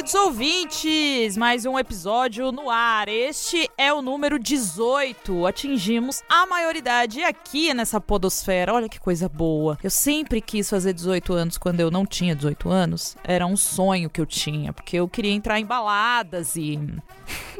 queridos ouvintes! Mais um episódio no ar. Este é o número 18. Atingimos a maioridade aqui nessa podosfera. Olha que coisa boa. Eu sempre quis fazer 18 anos quando eu não tinha 18 anos. Era um sonho que eu tinha, porque eu queria entrar em baladas e.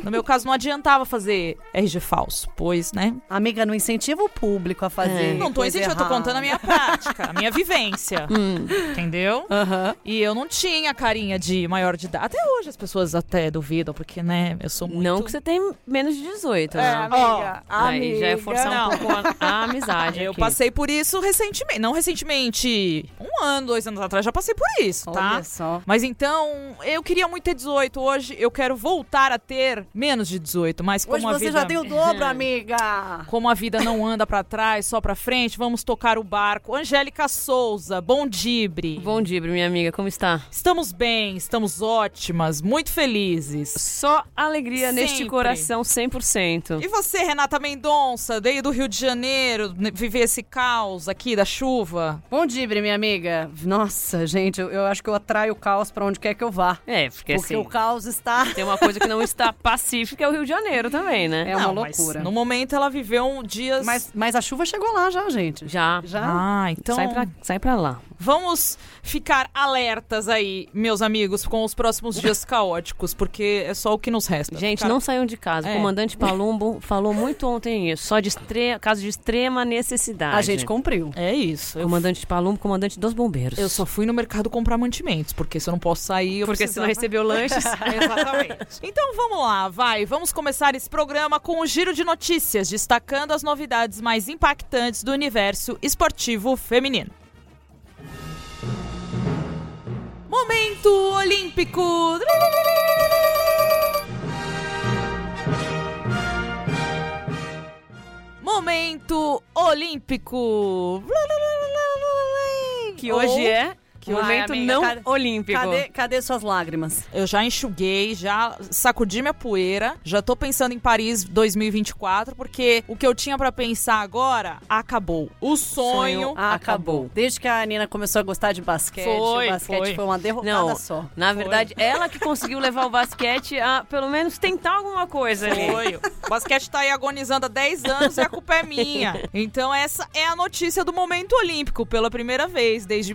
No meu caso, não adiantava fazer RG falso, pois, né? Amiga, não incentiva o público a fazer. É. Não tô incentivando, eu tô contando a minha prática, a minha vivência. Hum. Entendeu? Uhum. E eu não tinha carinha de maior de idade. Até hoje as pessoas até duvidam, porque, né, eu sou muito... Não que você tem menos de 18, é, né? amiga. Oh, Aí já é forçar não. um pouco a, a amizade Eu aqui. passei por isso recentemente. Não recentemente, um ano, dois anos atrás, já passei por isso, tá? Olha só. Mas então, eu queria muito ter 18. Hoje eu quero voltar a ter menos de 18. Mas como Hoje a você vida... já tem o dobro, amiga. Como a vida não anda pra trás, só pra frente, vamos tocar o barco. Angélica Souza, bom dibre. Bom dia, minha amiga, como está? Estamos bem, estamos ótimas, muito felizes. Só alegria neste Sempre. coração 100%. E você, Renata Mendonça, veio do Rio de Janeiro, né, viver esse caos aqui da chuva? Bom dia, minha amiga. Nossa, gente, eu, eu acho que eu atraio o caos pra onde quer que eu vá. É, porque, Porque assim, o caos está... tem uma coisa que não está pacífica, é o Rio de Janeiro também, né? É uma Não, mas loucura. no momento ela viveu um dias... Mas, mas a chuva chegou lá já, gente. Já. Já? Ah, então Sai, pra, sai pra lá. Vamos ficar alertas aí, meus amigos, com os próximos dias caóticos, porque é só o que nos resta. Gente, Ficar- não saiam de casa. É. O comandante Palumbo falou muito ontem isso. Só de estre... caso de extrema necessidade. A gente cumpriu. É isso. Eu, Comandante Palumbo, comandante dos bombeiros. eu só fui no mercado comprar mantimentos, porque se eu não posso sair, eu Porque se não precisava... recebeu lanches. Exatamente. Então vamos lá, vai. Vamos começar esse programa com o giro de notícias, destacando as novidades mais impactantes do universo esportivo feminino. Momento Olímpico! Momento Olímpico! que hoje Ou- é que momento amiga, não cadê- olímpico. Cadê, cadê suas lágrimas? Eu já enxuguei, já sacudi minha poeira, já tô pensando em Paris 2024, porque o que eu tinha pra pensar agora acabou. O sonho. Sonho acabou. Desde que a Nina começou a gostar de basquete, Foi, o basquete foi. foi, uma derrocada Não, só. na verdade, ela que conseguiu levar o basquete a pelo menos tentar alguma coisa ali. Foi. O basquete tá aí agonizando há 10 anos e a culpa é minha. Então, essa é a notícia do momento olímpico. Pela primeira vez, desde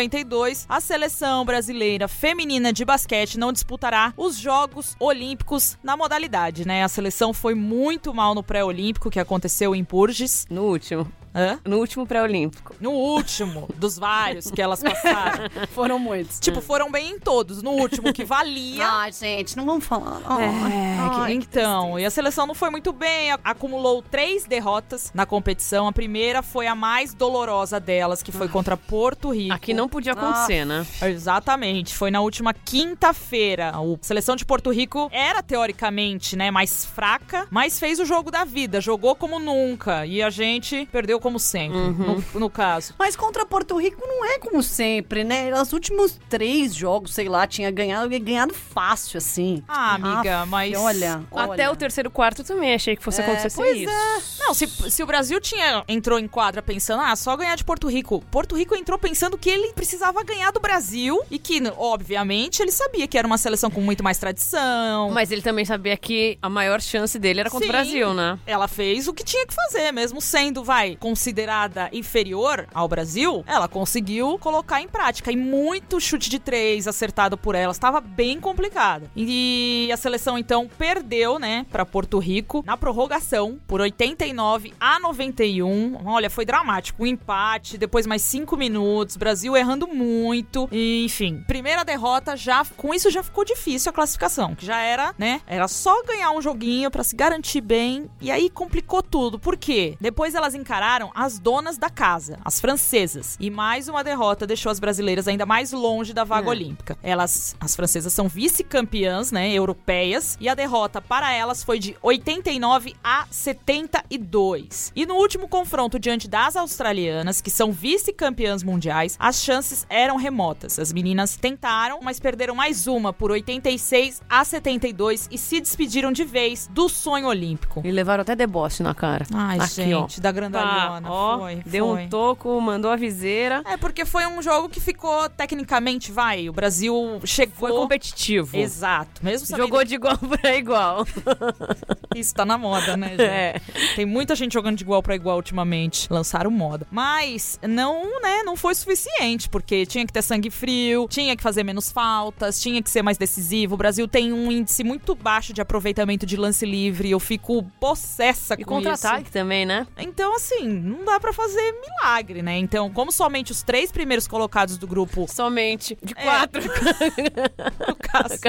1992, a seleção brasileira feminina de basquete não disputará os Jogos Olímpicos na modalidade, né? A seleção foi muito mal no pré-olímpico que aconteceu em Purges. No último. Hã? No último pré-olímpico. No último dos vários que elas passaram. Foram muitos. tipo, foram bem em todos. No último que valia. Ai, gente, não vamos falar. É, ai, que- então, e a seleção não foi muito bem, acumulou três derrotas na competição. A primeira foi a mais dolorosa delas, que foi contra Porto Rico. Aqui não podia acontecer, né? Exatamente, foi na última quinta-feira. A seleção de Porto Rico era teoricamente, né, mais fraca, mas fez o jogo da vida, jogou como nunca e a gente perdeu como sempre, no, no caso. Mas contra Porto Rico não é como sempre, né? Os últimos três jogos, sei lá, tinha ganhado, ganhado fácil, assim. Ah, amiga, Aff, mas Olha, Até olha. o terceiro quarto também achei que fosse É, acontecer pois isso. Não, se, se o Brasil tinha entrou em quadra pensando, ah, só ganhar de Porto Rico. Porto Rico entrou pensando que ele precisava ganhar do Brasil e que, obviamente, ele sabia que era uma seleção com muito mais tradição. Mas ele também sabia que a maior chance dele era contra Sim. o Brasil, né? Ela fez o que tinha que fazer, mesmo sendo, vai, considerada inferior ao Brasil, ela conseguiu colocar em prática. E muito chute de três acertado por ela. Estava bem complicada. E a seleção, então, perdeu, né, pra Porto Rico na prorrogação por 89 a 91. Olha, foi dramático. Um empate, depois mais cinco minutos. Brasil errando muito. E, enfim, primeira derrota já. Com isso já ficou difícil a classificação. Que já era, né? Era só ganhar um joguinho pra se garantir bem. E aí complicou tudo. Por quê? Depois elas encararam as donas da casa, as francesas. E mais uma derrota deixou as brasileiras ainda mais longe da vaga É. olímpica. Elas, as francesas, são vice-campeãs, né? Europeias. E a derrota para elas foi de 89 a 2. E no último confronto diante das australianas, que são vice-campeãs mundiais, as chances eram remotas. As meninas tentaram, mas perderam mais uma por 86 a 72 e se despediram de vez do sonho olímpico. E levaram até deboche na cara. Ai, Aqui, gente, ó. da Pá, ó, foi, deu foi. um toco, mandou a viseira. É porque foi um jogo que ficou tecnicamente, vai, o Brasil chegou Foi competitivo. Exato. Mesmo Jogou de igual pra igual. isso tá na moda, né, gente? É. Tem muita gente jogando de igual pra igual ultimamente. Lançaram moda. Mas não, né, não foi suficiente, porque tinha que ter sangue frio, tinha que fazer menos faltas, tinha que ser mais decisivo. O Brasil tem um índice muito baixo de aproveitamento de lance livre. Eu fico possessa E com isso. contra-ataque também, né? Então, assim, não dá pra fazer milagre, né? Então, como somente os três primeiros colocados do grupo Somente de É. quatro. no caso,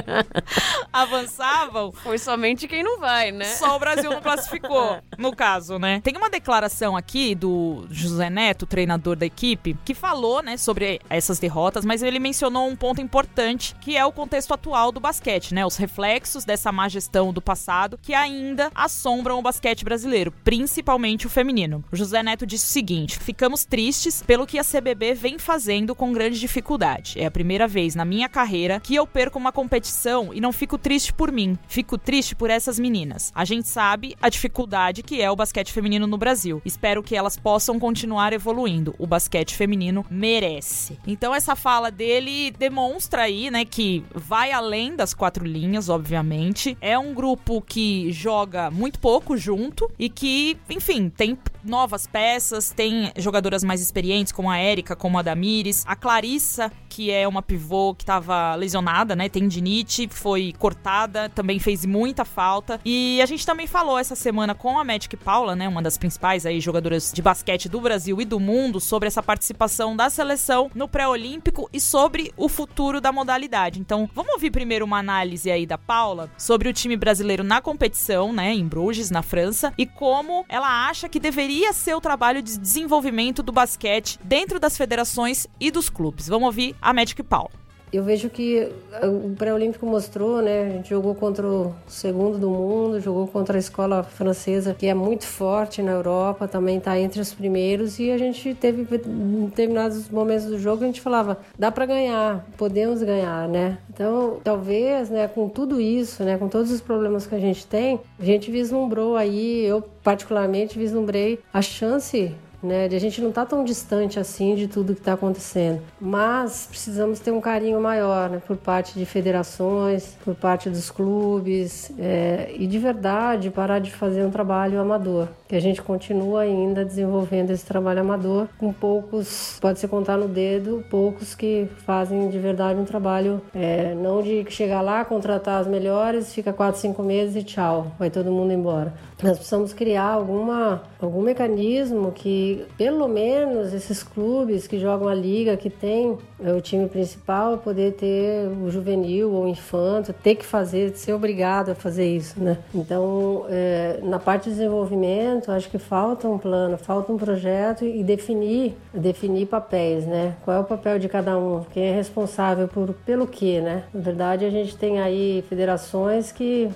avançavam, Foi somente quem não vai, né? só o Brasil não classificou, no caso, né? Tem uma declaração aqui do José Neto, treinador da equipe, que falou, né, sobre essas derrotas, mas ele mencionou um ponto importante, que é o contexto atual do basquete, né? Os reflexos dessa má gestão do passado que ainda assombram o basquete brasileiro, principalmente o feminino. O José Neto disse o seguinte: "Ficamos tristes pelo que a CBB vem fazendo com grande dificuldade. É a primeira vez na minha carreira que eu perco uma competição e não fico triste por mim, fico triste por essas meninas. A gente sabe a dificuldade que é o basquete feminino no Brasil. Espero que elas possam continuar evoluindo. O basquete feminino merece. Então essa fala dele demonstra aí, né, que vai além das quatro linhas, obviamente. É um grupo que joga muito pouco junto e que, enfim, tem novas peças, tem jogadoras mais experientes como a Érica, como a Damires, a Clarissa, que é uma pivô que estava lesionada, né, tendinite, foi cortada, também fez muita falta. E a gente também falou essa semana com a Magic Paula, né, uma das principais aí jogadoras de basquete do Brasil e do mundo, sobre essa participação da seleção no pré-olímpico e sobre o futuro da modalidade. Então, vamos ouvir primeiro uma análise aí da Paula sobre o time brasileiro na competição, né, em Bruges, na França, e como ela acha que deveria ser o trabalho de desenvolvimento do basquete dentro das federações e dos clubes. Vamos ouvir a Magic Paula. Eu vejo que o pré-olímpico mostrou, né? A gente jogou contra o segundo do mundo, jogou contra a escola francesa, que é muito forte na Europa, também está entre os primeiros. E a gente teve em determinados momentos do jogo a gente falava, dá para ganhar, podemos ganhar, né? Então, talvez, né? Com tudo isso, né? Com todos os problemas que a gente tem, a gente vislumbrou aí, eu particularmente vislumbrei a chance né? De a gente não estar tão distante assim de tudo que está acontecendo. Mas precisamos ter um carinho maior, né? Por parte de federações, por parte dos clubes é, e de verdade parar de fazer um trabalho amador. Que a gente continua ainda desenvolvendo esse trabalho amador com poucos, pode se contar no dedo, poucos que fazem de verdade um trabalho é, não de chegar lá, contratar as melhores, fica quatro, cinco meses e tchau, vai todo mundo embora. Nós precisamos criar alguma, algum mecanismo que, pelo menos, esses clubes que jogam a liga, que tem é, o time principal, poder ter o juvenil ou o infanto, ter que fazer, ser obrigado a fazer isso, né? Então, é, na parte de desenvolvimento, acho que falta um plano, falta um projeto e definir, definir papéis, né? Qual é o papel de cada um? Quem é responsável por, pelo quê, né? Na verdade, a gente tem aí federações que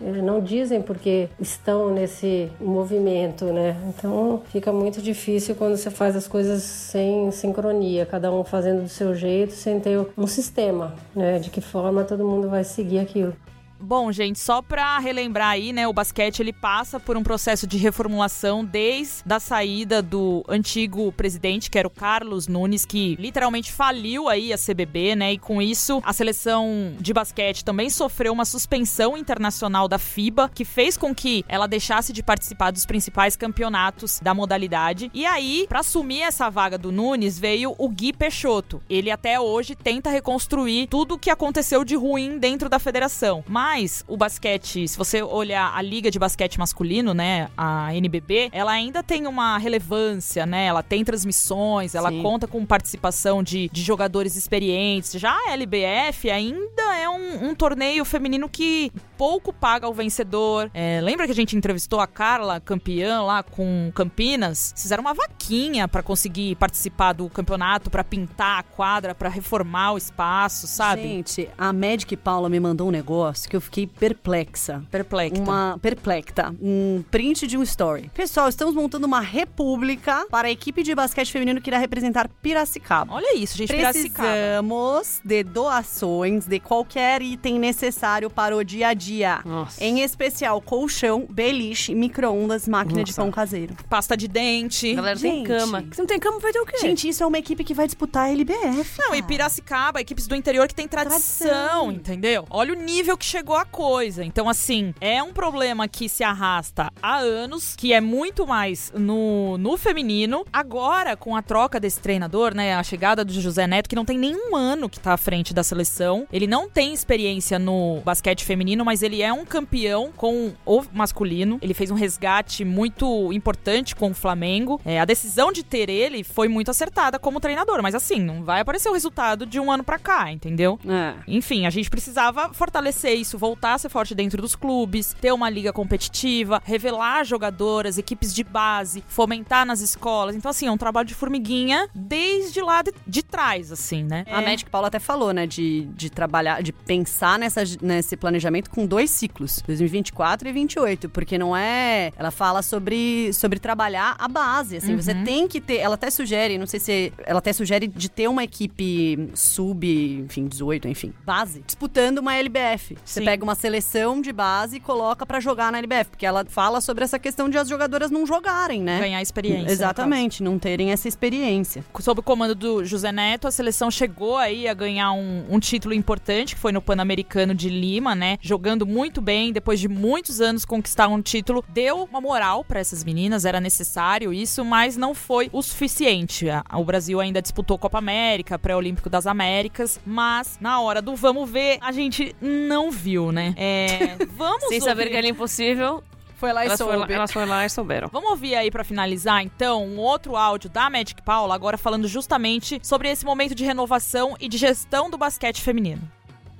não dizem porque estão nesse movimento, né? Então fica muito difícil quando você faz as coisas sem sincronia, cada um fazendo do seu jeito, sem ter um sistema, né? De que forma todo mundo vai seguir aquilo. Bom, gente, só pra relembrar aí, né, o basquete ele passa por um processo de reformulação desde a saída do antigo presidente, que era o Carlos Nunes, que literalmente faliu aí a CBB, né? E com isso, a seleção de basquete também sofreu uma suspensão internacional da FIBA, que fez com que ela deixasse de participar dos principais campeonatos da modalidade. E aí, pra assumir essa vaga do Nunes, veio o Gui Peixoto. Ele até hoje tenta reconstruir tudo o que aconteceu de ruim dentro da federação. Mas Mas o basquete, se você olhar a liga de basquete masculino, né, a NBB, ela ainda tem uma relevância, né? Ela tem transmissões, ela Sim. conta com participação de, de jogadores experientes. Já a LBF ainda é um, um torneio feminino que pouco paga o vencedor. É, lembra que a gente entrevistou a Carla, campeã lá com Campinas? Fizeram uma vaquinha pra conseguir participar do campeonato, pra pintar a quadra, pra reformar o espaço, sabe? Gente, a Magic Paula me mandou um negócio que eu fiquei perplexa. Perplexa. Uma perplexa. Um print de um story. Pessoal, estamos montando uma república para a equipe de basquete feminino que irá representar Piracicaba. Olha isso, gente, Piracicaba. Precisamos de doações de qualquer item necessário para o dia a dia. Nossa. Em especial, colchão, beliche, micro-ondas, máquina de Nossa. pão caseiro. Pasta de dente. A galera tem Gente. cama. Se não tem cama, vai ter o quê? Gente, isso é uma equipe que vai disputar a LBF. Não, e Piracicaba, equipes do interior que tem tradição, Tradição. entendeu? Olha o nível que chegou a coisa. Então, assim, é um problema que se arrasta há anos, que é muito mais no, no feminino. Agora, com a troca desse treinador, né, a chegada do José Neto, que não tem nenhum ano que tá à frente da seleção. Ele não tem experiência no basquete feminino, mas ele é um campeão com o masculino. Ele fez um resgate muito importante com o Flamengo. É, a decisão de ter ele foi muito acertada como treinador, mas assim, não vai aparecer o resultado de um ano pra cá, entendeu? É. Enfim, a gente precisava fortalecer isso, voltar a ser forte dentro dos clubes, ter uma liga competitiva, revelar jogadoras, equipes de base, fomentar nas escolas. Então, assim, é um trabalho de formiguinha desde lá de, de trás, assim, né? A Magic Paula até falou, né, de, de trabalhar, de pensar nessa, nesse planejamento com dois ciclos, 2024 e 28, porque não é. Ela fala sobre, sobre trabalhar a base, assim, você tem que ter. Ela até sugere, não sei se. Ela até sugere de ter uma equipe sub, enfim, 18, enfim, base, disputando uma LBF. Você Sim. Pega uma seleção de base e coloca pra jogar na LBF, porque ela fala sobre essa questão de as jogadoras não jogarem, né? Ganhar experiência. Exatamente, não terem essa experiência. sob o comando do José Neto, a seleção chegou aí a ganhar um, um título importante, que foi no Pan-Americano de Lima, né? Jogando muito bem, depois de muitos anos conquistar um título, deu uma moral pra essas meninas, era necessário isso, mas não foi o suficiente. O Brasil ainda disputou Copa América, pré-olímpico das Américas, mas na hora do vamos ver, a gente não viu, né? É, vamos Sem saber ouvir- que era impossível, Foi lá elas foram, lá, elas foram lá e souberam. Vamos ouvir aí pra finalizar, então, um outro áudio da Magic Paula, agora falando justamente sobre esse momento de renovação e de gestão do basquete feminino.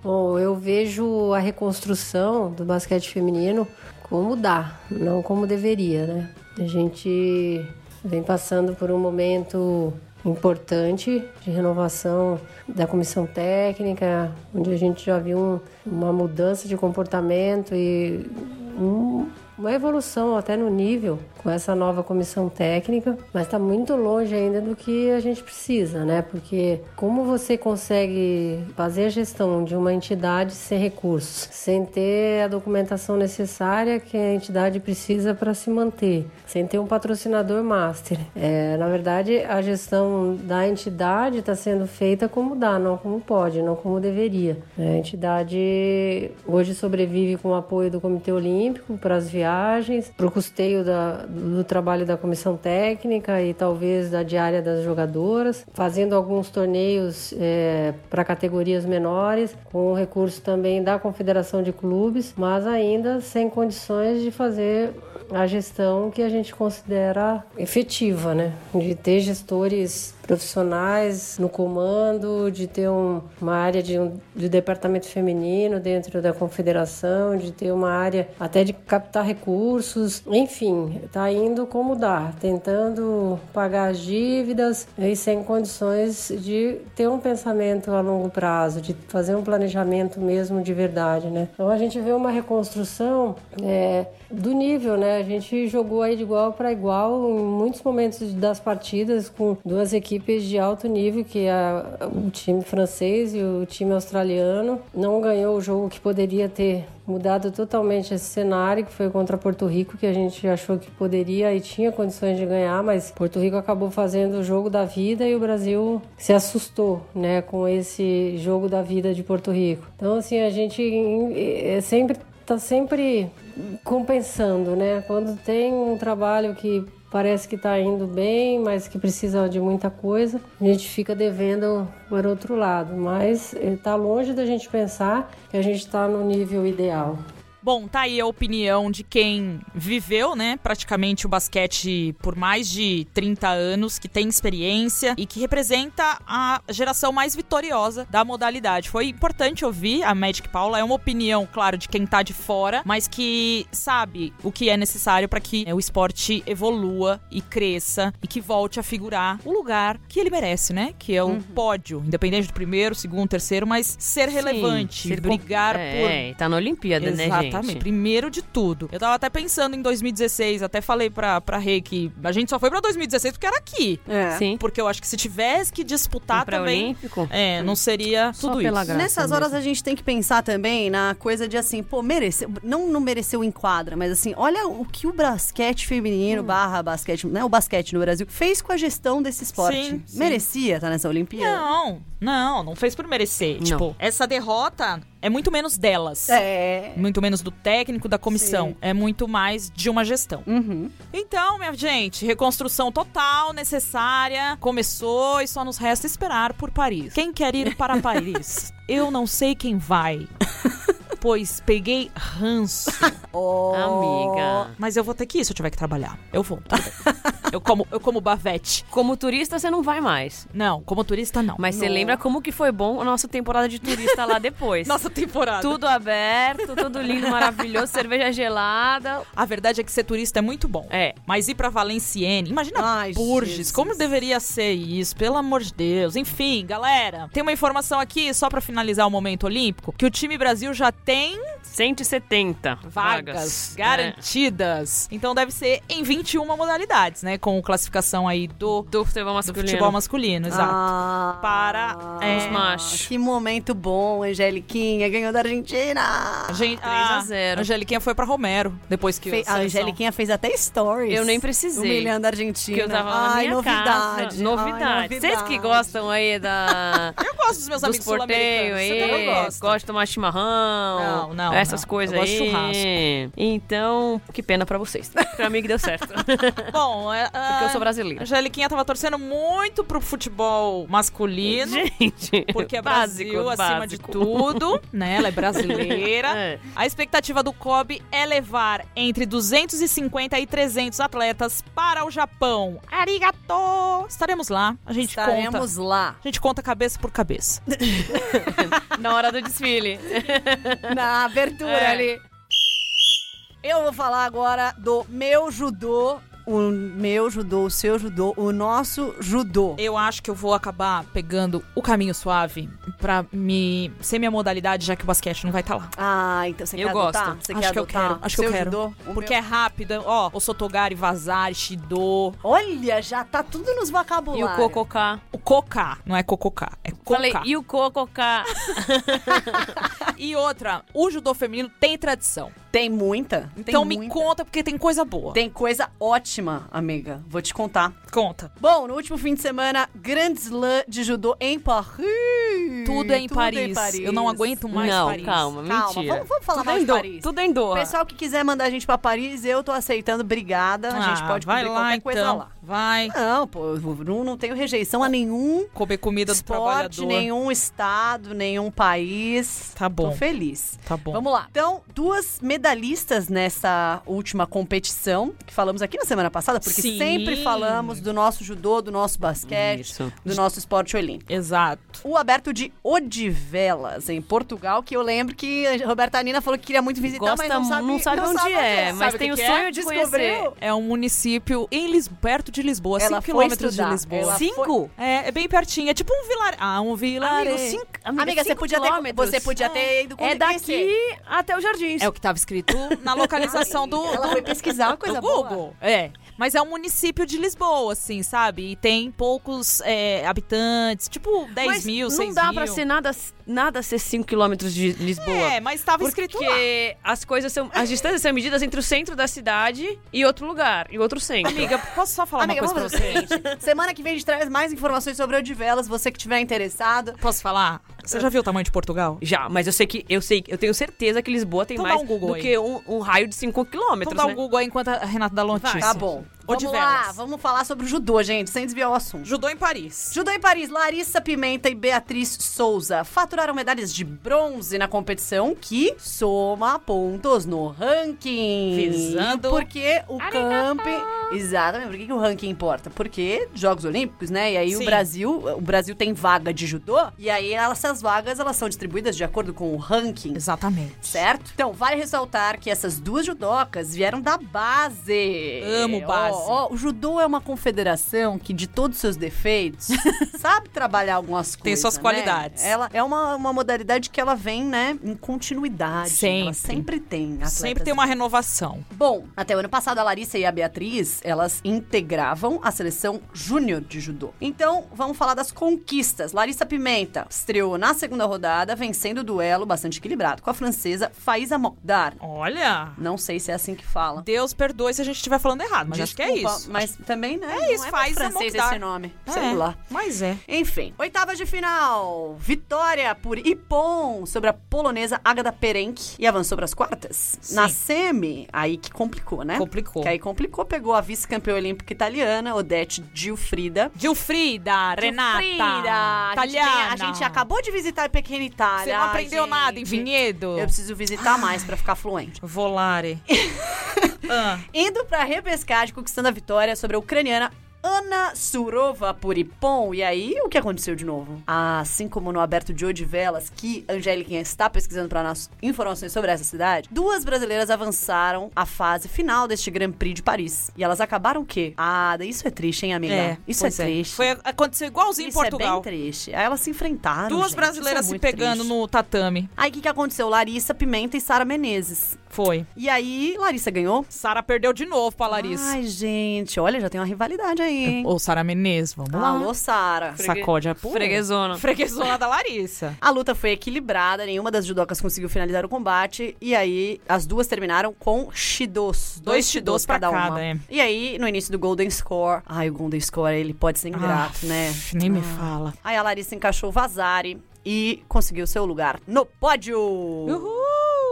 Bom, eu vejo a reconstrução do basquete feminino como dá, não como deveria, né? A gente vem passando por um momento importante de renovação da comissão técnica, onde a gente já viu um- uma mudança de comportamento e um- uma evolução até no nível com essa nova comissão técnica, mas está muito longe ainda do que a gente precisa, né? Porque como você consegue fazer a gestão de uma entidade sem recursos, sem ter a documentação necessária que a entidade precisa para se manter, sem ter um patrocinador master? É, na verdade, a gestão da entidade está sendo feita como dá, não como pode, não como deveria. A entidade hoje sobrevive com o apoio do Comitê Olímpico para as viagens, para o custeio da, do trabalho da comissão técnica e talvez da diária das jogadoras, fazendo alguns torneios para categorias menores, com recurso também da Confederação de Clubes, mas ainda sem condições de fazer a gestão que a gente considera efetiva, né? De ter gestores profissionais no comando, de ter um- uma área de, um, de departamento feminino dentro da confederação, de ter uma área até de captar recursos, enfim, tá indo como dá, tentando pagar as dívidas e sem condições de ter um pensamento a longo prazo, de fazer um planejamento mesmo de verdade, né? Então a gente vê uma reconstrução é, do nível, né? A gente jogou aí de igual para igual em muitos momentos das partidas com duas equipes de alto nível, que é o time francês e o time australiano. Não ganhou o jogo que poderia ter mudado totalmente esse cenário, que foi contra Porto Rico, que a gente achou que poderia e tinha condições de ganhar, mas Porto Rico acabou fazendo o jogo da vida e o Brasil se assustou, né, com esse jogo da vida de Porto Rico. Então, assim, a gente é sempre tá sempre compensando, né? Quando tem um trabalho que parece que está indo bem, mas que precisa de muita coisa, a gente fica devendo por outro lado. Mas está longe da gente pensar que a gente está no nível ideal. Bom, tá aí a opinião de quem viveu, né, praticamente o basquete por mais de 30 anos, que tem experiência e que representa a geração mais vitoriosa da modalidade. Foi importante ouvir a Magic Paula, é uma opinião, claro, de quem tá de fora, mas que sabe o que é necessário para que é, o esporte evolua e cresça e que volte a figurar o lugar que ele merece, né? Que é o pódio, independente do primeiro, segundo, terceiro, mas ser relevante, ser com- brigar por É, tá na Olimpíada, né, Exatamente, primeiro de tudo. Eu tava até pensando em 2016, até falei pra, pra Rei que a gente só foi pra 2016 porque era aqui. É. Sim. Porque eu acho que se tivesse que disputar também. pré-olímpico. É, não seria Só tudo pela isso. graça Nessas horas a gente tem que pensar também na coisa de assim, pô, mereceu. Não, não mereceu em quadra, mas assim, olha o que o basquete Hum. feminino barra basquete, né? O basquete no Brasil fez com a gestão desse esporte. Sim, sim. Merecia estar nessa Olimpíada? Não, não, não fez por merecer. Não. Tipo, essa derrota é muito menos delas. É. Muito menos do técnico, da comissão. Sim. É muito mais de uma gestão. Uhum. Então, minha gente, reconstrução total, necessária, começou e só nos resta esperar por Paris. Quem quer ir para Paris? Eu não sei quem vai. Pois peguei ranço. Oh. Amiga. Mas eu vou ter que ir se eu tiver que trabalhar. Eu vou. eu como, eu como bavete. Como turista, você não vai mais. Não, como turista, não. Mas você lembra como que foi bom a nossa temporada de turista lá depois? Nossa temporada. Tudo aberto, tudo lindo, maravilhoso, cerveja gelada. A verdade é que ser turista é muito bom. É. Mas ir pra Valenciennes, imagina Ai, Bourges, Jesus. como deveria ser isso, pelo amor de Deus. Enfim, galera, tem uma informação aqui, só pra finalizar o momento olímpico, que o time Brasil já tem 170 vagas, vagas. garantidas. Então deve ser em 21 modalidades, né? Com classificação aí do, É. Do futebol do masculino. futebol masculino, exato. Ah, Para, é, os machos. Que momento bom, Angeliquinha ganhou da Argentina. Gente, 3 a 0. A Angeliquinha foi pra Romero, depois que Fe- a Angeliquinha fez até stories. Eu nem precisei. Humilhando a Argentina. Que eu tava na Ai, minha novidade. casa. Novidade. Vocês que gostam aí da... Eu gosto dos meus dos amigos sul-americanos. Aí, gosta. gosta de tomar chimarrão, Não, não, essas não. coisas Eu gosto aí. de churrasco. Então, que pena pra vocês. Pra mim que deu certo. Bom, é, Porque eu sou a brasileira. Angeliquinha tava torcendo muito pro futebol masculino. Gente, Porque é básico, Brasil acima de básico. tudo, né? Ela é brasileira. É. A expectativa do COB é levar entre 250 e 300 atletas para o Japão. Arigato! Estaremos lá. A gente conta. Estaremos lá. A gente conta cabeça por cabeça. Na hora do desfile. Na abertura É. ali. Eu vou falar agora do meu judô. O meu judô, o seu judô, o nosso judô. Eu acho que eu vou acabar pegando o caminho suave pra me ser minha modalidade, já que o basquete não vai estar lá. Ah, então você Eu quer gosto. adotar? Você acho quer que eu adotar quero. Acho que eu seu quero. judô? Porque meu- é rápida. Ó, o Sotogari, Vazari, Shido. Olha, já tá tudo nos E o vocabulários. cococá. O Koka. Não é Cococá. É Koka. Falei, e o cococá? E outra, o judô feminino tem tradição. Tem muita. tem então me muita. conta, porque tem coisa boa. Tem coisa ótima, amiga. Vou te contar. Conta. Bom, no último fim de semana, grande slam de judô em Paris. Tudo é em, Paris. Eu não aguento mais não, Paris. calma, Calma, mentira. vamos, vamos falar tudo mais em de do- Paris. Tudo em Doha. Pessoal que quiser mandar a gente pra Paris, eu tô aceitando. Obrigada. A gente Ah, pode vai cobrir lá, qualquer coisa então. lá. Vai. Não, pô, eu não, não tenho rejeição a nenhum Comer comida do esporte, trabalhador. nenhum estado, nenhum país. Tá bom. Tô feliz. Tá bom. Vamos lá. Então, duas medalhistas nessa última competição, que falamos aqui na semana passada, porque Sim. sempre falamos do nosso judô, do nosso basquete, Isso. do nosso esporte olímpico. Exato. O aberto de Odivelas, em Portugal, que eu lembro que a Roberta Nina falou que queria muito visitar, Gosta, mas não sabe, não sabe onde é, mas Sabe o tem que o que é? sonho de Descobriu? conhecer. É um município em Lis... perto de Lisboa, Ela 5 foi quilômetros de. Lisboa. Cinco? É, é bem pertinho. É tipo um vilar... Ah, um vilarejo. Amigo, cinco, Amiga, você cinco podia, ter, você podia ter ido É conhecer. daqui até o Jardins. É o que estava escrito na localização do, Ela foi pesquisar uma coisa do boa. Google. É. Mas é um município de Lisboa, assim, sabe? E tem poucos é, habitantes, tipo 10 Mas mil, não 6 dá mil. pra ser nada, nada ser 5 quilômetros de Lisboa. É, mas estava escrito lá. Porque as coisas são. As distâncias são medidas entre o centro da cidade e outro lugar, e outro centro. Amiga, posso só falar Amiga, uma coisa pra o você? seguinte. Semana que vem a gente traz mais informações sobre Odivelas, você que estiver interessado. Posso falar? Você já viu o tamanho de Portugal? Já, mas eu sei que eu sei, eu tenho certeza que Lisboa tem Então dá mais um do aí. que um, um raio de 5 Então quilômetros. dá um né? Google aí enquanto a Renata dá notícia. Tá bom. Vamos de lá, velas. vamos falar sobre o judô, gente, sem desviar o assunto. Judô em Paris. Judô em Paris, Larissa Pimenta e Beatriz Souza faturaram medalhas de bronze na competição que soma pontos no ranking. Visando- Porque o camping. Exatamente, por que, que o ranking importa? Porque Jogos Olímpicos, né? E aí o Sim. Brasil, o Brasil tem vaga de judô, e aí essas vagas elas são distribuídas de acordo com o ranking. Exatamente. Certo? Então, vale ressaltar que essas duas judocas vieram da base. Amo base. Ó, o judô é uma confederação que, de todos os seus defeitos, sabe trabalhar algumas coisas. Tem suas né? qualidades. Ela é uma, uma modalidade que ela vem, né, em continuidade. Sempre. Ela sempre tem. Sempre tem uma renovação. Bom, até o ano passado a Larissa e a Beatriz, elas integravam a seleção júnior de judô. Então, vamos falar das conquistas. Larissa Pimenta estreou na segunda rodada, vencendo o duelo bastante equilibrado com a francesa Faísa Mokhtar. Olha. Não sei se é assim que fala. Deus perdoe se a gente estiver falando errado, mas acho que é Desculpa, isso. Mas também, né? É isso, não é muito francês esse nome. É, Sei lá. Mas é. Enfim, oitavas de final. Vitória por Ipon sobre a polonesa Agata Perenk e avançou para as quartas. Sim. Na semi, aí que complicou, né? Complicou. Que aí complicou, pegou a vice-campeã olímpica italiana, Odete Gilfrida. Gilfrida, Renata. Gilfrida! A gente, Italiana. a gente acabou de visitar a pequena Itália. Você não Ai, aprendeu nada em. Vinhedo? Eu preciso visitar mais pra ficar fluente. Volare. ah, Indo pra repescagem, conquistando a vitória sobre a ucraniana Ana Surova por Ipon. E aí, o que aconteceu de novo? Assim como no aberto de hoje Velas, que a Angélica está pesquisando para nós informações sobre essa cidade, duas brasileiras avançaram a fase final deste Grand Prix de Paris. E elas acabaram o quê? Ah, isso é triste, hein, amiga? é, isso é pois triste. Foi, aconteceu igualzinho isso em Portugal. é bem triste. Aí elas se enfrentaram. Duas gente. brasileiras Isso é se pegando triste. no tatame. Aí o que, que aconteceu? Larissa Pimenta e Sara Menezes. Foi. E aí, Larissa ganhou. Sara perdeu de novo pra Larissa. Ai, gente, olha, já tem uma rivalidade aí, hein? Ô, Sara Menezes, vamos lá. Alô, Sara. Sacode a pura. Freguesona. Freguesona da Larissa. A luta foi equilibrada, nenhuma das judocas conseguiu finalizar o combate. E aí, as duas terminaram com shidos. Dois shidos pra cada cada, uma. é. E aí, no início do Golden Score... Ai, o Golden Score, ele pode ser ingrato, Ah, né? Nem me Ah. fala. Aí a Larissa encaixou o Vazari e conseguiu seu lugar no pódio. Uhul!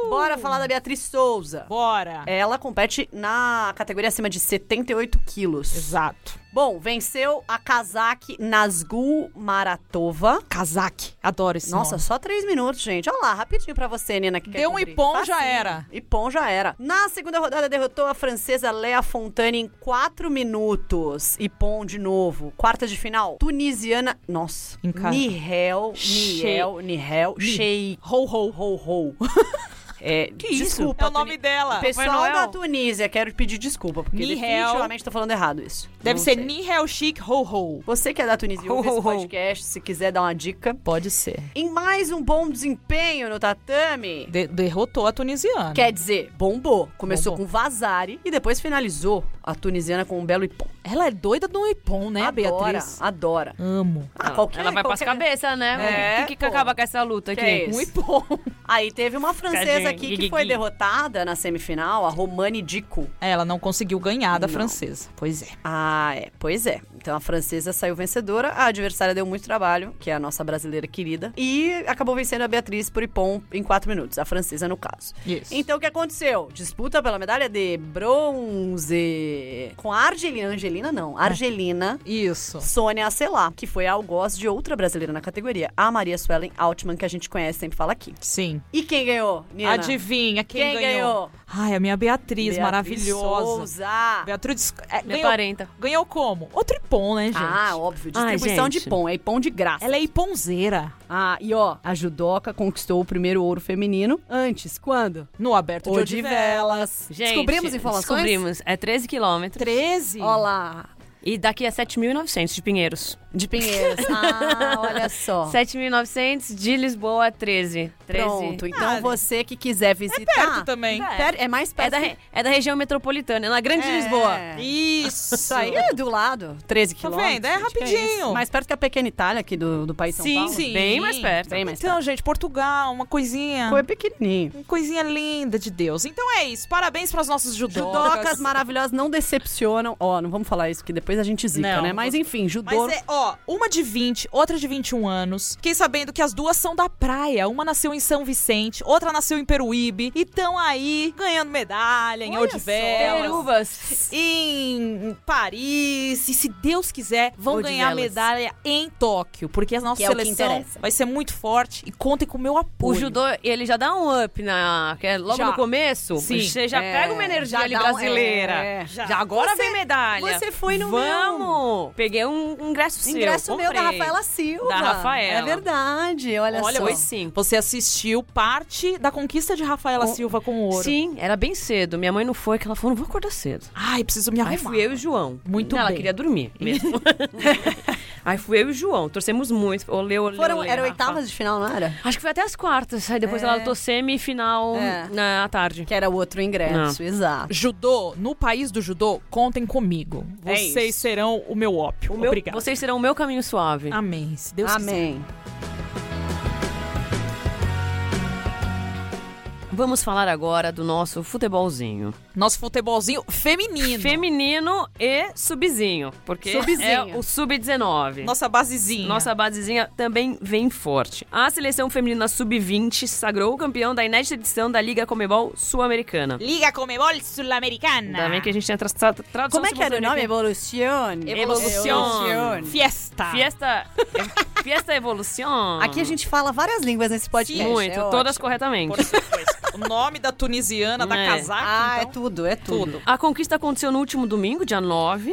Bora falar da Beatriz Souza. Bora. Ela compete na categoria acima de 78 quilos. Exato. Bom, venceu a Kazakh Nazgul Maratova. Kazak. Adoro esse Nossa, nome. só três minutos, gente. Olha lá, rapidinho pra você, Nina, que quer Deu um cobrir. ipom, já era. Ipom já era. Na segunda rodada, derrotou a francesa Lea Fontane em quatro minutos. Ipom de novo. Quarta de final, tunisiana... Nossa. Nihel, Nihel, Nihel, Ni. Sheik. Ho, ho. Ho, ho. É, Que isso? desculpa, É o nome Tuni- dela. Pessoal Noel. da Tunísia, quero pedir desculpa, porque Nihel. definitivamente tô falando errado isso. Deve Não ser. Nihel Chic Ho Ho. Você que é da Tunísia, ouve esse ho. podcast, se quiser dar uma dica. Pode ser. Em mais um bom desempenho no tatame, De- derrotou a tunisiana. quer dizer, bombou. Começou Bombou. com Vazari e depois finalizou a tunisiana com um belo ipom. Ela é doida do Ipom, né, adora, Beatriz? adora. Amo. Ah, qualquer, Ela vai pras qualquer... cabeças, né? É, O que, que acaba com essa luta Que aqui? é? Um Ipom. Aí teve uma francesa Aqui que foi derrotada na semifinal, a Romane Dico. Ela não conseguiu ganhar da Não. francesa. Pois é. Ah, é. Pois é. Então a francesa saiu vencedora, a adversária deu muito trabalho, que é a nossa brasileira querida, e acabou vencendo a Beatriz por Ipom em quatro minutos, a francesa no caso. Isso. Então o que aconteceu? Disputa pela medalha de bronze com a Argelina. Angelina não, Argelina. Isso. Sônia Acelar, que foi algoz de outra brasileira na categoria, a Maria Suelen Altman, que a gente conhece, sempre fala aqui. Sim. E quem ganhou, Nina? Adivinha quem, Quem ganhou? Ai, a minha Beatriz, Beatriz maravilhosa. Souza. Beatriz é, Minha ganhou, parenta. ganhou como? Outro Ipom, né, gente? Ah, óbvio, Ai, distribuição de gente. pão, é pão de graça. Ela é iponzeira. Ah, e ó, a judoca conquistou o primeiro ouro feminino antes, quando? No aberto de Odivelas. Gente, Descobrimos informações? Descobrimos. É 13 quilômetros. 13. Ó lá, E daqui a 7.900 de Pinheiros. de Pinheiros. Ah, olha só. 7.900 de Lisboa, 13. 13. Pronto, então Ah, você que quiser visitar... Perto também. Per- É mais É perto. da, re- é da região metropolitana, é na Grande É. Lisboa. Isso. Isso aí é do lado, 13 Tá quilômetros. vendo? É que rapidinho. isso. mais perto que a pequena Itália aqui do, do país São Sim, Paulo. sim. Bem mais perto. Bem mais Então, gente, Portugal, uma coisinha. Foi pequenininho. Uma coisinha linda de Deus. Então é isso. Parabéns para as nossas judocas. Judocas maravilhosas não decepcionam. Ó, não vamos falar isso, que depois a gente zica, Não. né? Mas enfim, judô... Mas é, ó, uma de 20, outra de 21 anos. Fiquei sabendo que as duas são da praia. Uma nasceu em São Vicente, outra nasceu em Peruíbe. E estão aí ganhando medalha em Odivelas. Em Paris, e se Deus quiser, vão Odivelas. ganhar medalha em Tóquio, porque a nossa Que é o que seleção interessa. vai ser muito forte e contem com o meu apoio. O judô, ele já dá um up na. que é logo Já. no começo. Sim. Você já É, pega uma energia dá um- brasileira. é, já. já. agora Você- vem medalha. você foi no Vamos! Peguei um ingresso seu. Ingresso meu da comprei. Rafaela Silva. Da Rafaela. É verdade, olha, Olha, só. Foi sim. Você assistiu parte da conquista de Rafaela Silva com o ouro. Sim, era bem cedo. Minha mãe não foi, que ela falou, não vou acordar cedo. Ai, preciso me arrumar. Aí fui eu e o João. Muito Ela bem. queria dormir mesmo. Aí fui eu e o João. Torcemos muito. Olê, olê, Foram, olê, eram Rafa. oitavas de final, não era? Acho que foi até as quartas. Aí depois É. ela lutou semifinal É. na tarde. Que era o outro ingresso, exato. Judô, no país do judô, contem comigo. É Vocês isso. serão o meu ópio. O meu, Obrigada. vocês serão o meu caminho suave. Amém. Se Deus quiser. Amém. Vamos falar agora do nosso futebolzinho. Nosso futebolzinho feminino. Feminino e subzinho. Porque Subzinho. é o sub-19. Nossa basezinha. Nossa basezinha também vem forte. A seleção feminina sub-20 sagrou o campeão da inédita edição da Liga Comebol Sul-Americana. Liga Comebol Sul-Americana. Ainda bem que a gente tem a tra tra tradução Como é que era o nome? Evolucione. Evolucione. Fiesta. Fiesta, Fiesta Evolução. Aqui a gente fala várias línguas nesse podcast. Muito, é todas ótimo. corretamente. Por supuesto. O nome da tunisiana, da É. casaca, Ah, é então. tudo, é tudo. Tudo. A conquista aconteceu no último domingo, dia 9,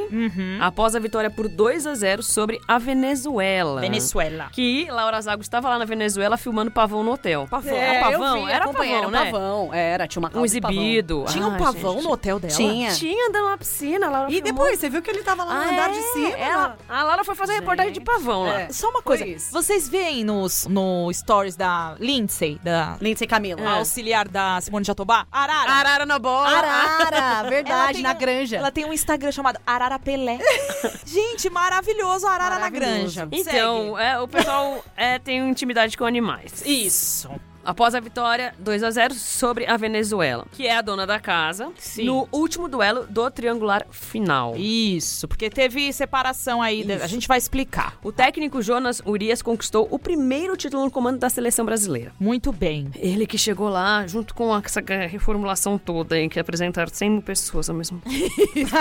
após a vitória por 2 a 0 sobre a Venezuela. Venezuela. Que Laura Zago estava lá na Venezuela filmando pavão no hotel. Pavão, É, pavão? eu vi, era pavão, era um né? pavão. Era, tinha uma Um exibido. Tinha um pavão gente. no hotel dela? Tinha. Tinha, andando na piscina. Laura E filmou. depois, você viu que ele tava lá no Ah, andar é? de cima? Ela, a Laura foi fazer reportagem de pavão lá. É. Só uma coisa. Vocês veem nos, no stories da Lindsay, da Lindsay Camila. a auxiliar da Simone Jatobá? Arara. Arara na bola. Arara, verdade, na um- granja. Ela tem um Instagram chamado Arara Pelé. Gente, maravilhoso Arara na granja. Então, é, o pessoal é, tem intimidade com animais. Isso. Após a vitória 2 a 0 sobre a Venezuela, que é a dona da casa, Sim. no último duelo do triangular final. Isso, porque teve separação aí. A gente vai explicar. O técnico Jonas Urias conquistou o primeiro título no comando da seleção brasileira. Muito bem. Ele que chegou lá junto com essa reformulação toda, em que apresentaram 100 mil pessoas ao mesmo tempo.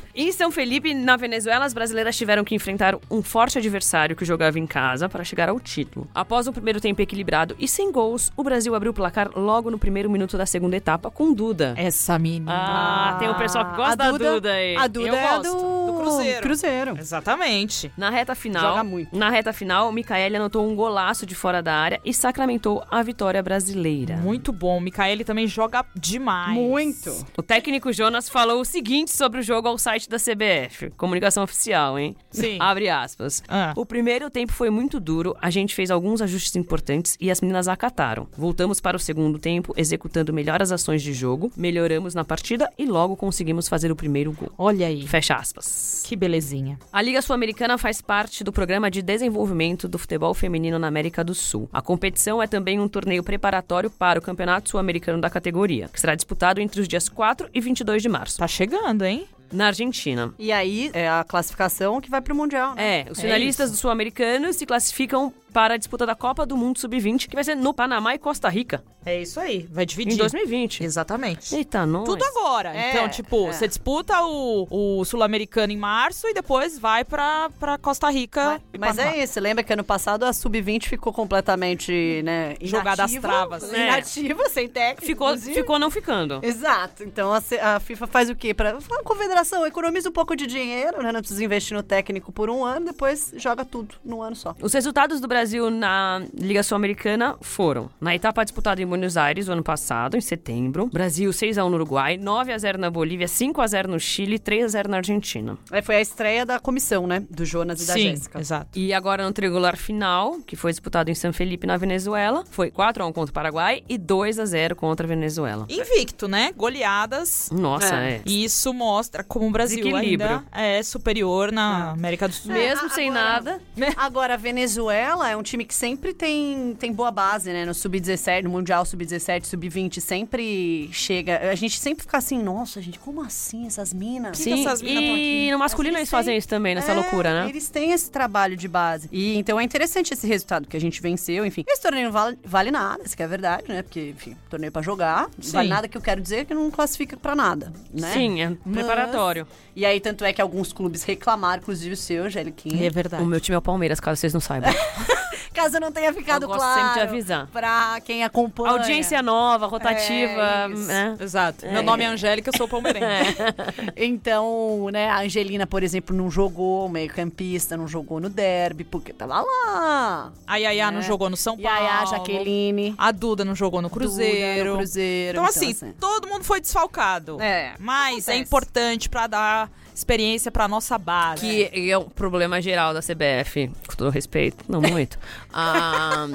em São Felipe, na Venezuela, as brasileiras tiveram que enfrentar um forte adversário que jogava em casa para chegar ao título. Após um primeiro tempo equilibrado e sem gols, o Brasil abriu o placar logo no primeiro minuto da segunda etapa com Duda. Essa menina. Ah, tem um pessoal que gosta a da Duda, Duda aí. A Duda Eu é a gosto. do... Do Cruzeiro. Cruzeiro. Exatamente. Na reta final, Joga muito. na reta final, Micaele anotou um golaço de fora da área e sacramentou a vitória brasileira. Muito bom. O Micaele também joga demais. Muito. O técnico Jonas falou o seguinte sobre o jogo ao site da CBF. Comunicação oficial, hein? Sim. Abre aspas. Ah. O primeiro tempo foi muito duro, a gente fez alguns ajustes importantes e as meninas acataram. Voltamos para o segundo tempo, executando melhor as ações de jogo, melhoramos na partida e logo conseguimos fazer o primeiro gol. Olha aí. Fecha aspas. Que belezinha. A Liga Sul-Americana faz parte do programa de desenvolvimento do futebol feminino na América do Sul. A competição é também um torneio preparatório para o Campeonato Sul-Americano da categoria, que será disputado entre os dias 4 e 22 de março, Tá chegando, hein? Na Argentina. E aí, é a classificação que vai pro Mundial, né? É, os É finalistas isso. do Sul-Americano se classificam para a disputa da Copa do Mundo Sub-20, que vai ser no Panamá e Costa Rica, É isso aí. Vai dividir. em 2020. Exatamente. Eita, nós. Tudo agora. É, então, tipo, é. você disputa o, o Sul-Americano em março e depois vai pra, pra Costa Rica. Mas Panamá. é isso, lembra que ano passado a Sub-20 ficou completamente, né, Jogada às travas. É. Inativa, sem técnico. Ficou, inclusive. ficou não ficando. Exato. Então a, a FIFA faz o quê? Pra falar, confederação, economiza um pouco de dinheiro, né? Não precisa investir no técnico por um ano, depois joga tudo num ano só. Os resultados do Brasil na Liga Sul-Americana foram: na etapa disputada em Buenos Aires, o ano passado, em setembro, Brasil 6x1 no Uruguai, 9x0 na Bolívia, 5x0 no Chile, 3x0 na Argentina. Aí foi a estreia da comissão, né? Do Jonas e da Sim, Jéssica. exato. E agora no triangular final, que foi disputado em São Felipe, na Venezuela, foi 4x1 contra o Paraguai e 2x0 contra a Venezuela. Invicto, né? Goleadas. Nossa, É. é. E isso mostra como o Brasil ainda é superior na América do Sul. Mesmo a- sem agora- nada. Agora, a Venezuela é um time que sempre tem, tem boa base, né? No Sub-17, no Mundial Sub-17, Sub-20, sempre chega. A gente sempre fica assim, nossa, gente, como assim essas minas? que que essas minas e no masculino Mas eles fazem isso também, nessa É, loucura, né? Eles têm esse trabalho de base. E então é interessante esse resultado que a gente venceu, enfim. Esse torneio não vale, vale nada, isso que é verdade, né? Porque, enfim, torneio pra jogar. Não Sim. vale nada que eu quero dizer que não classifica pra nada, né? Sim, é Mas- preparatório. E aí, tanto é que alguns clubes reclamaram, inclusive o seu, Angeliquinha. É verdade. O meu time é o Palmeiras, caso vocês não saibam. Caso não tenha ficado Eu gosto claro. sempre de avisar. Pra quem acompanha. Audiência nova, rotativa, É, isso. né? Exato. Meu nome é Angélica, eu sou palmeirense. Então, né, a Angelina, por exemplo, não jogou meio-campista, não jogou no derby, porque tava lá. A Yaya É. não jogou no São Paulo. aí a Jaqueline. A Duda não jogou no Cruzeiro. Duda no Cruzeiro. Então, assim, todo mundo foi desfalcado. É, Mas é acontece. importante pra dar experiência pra nossa base. Que é um problema geral da CBF, com todo respeito, não muito. Ah,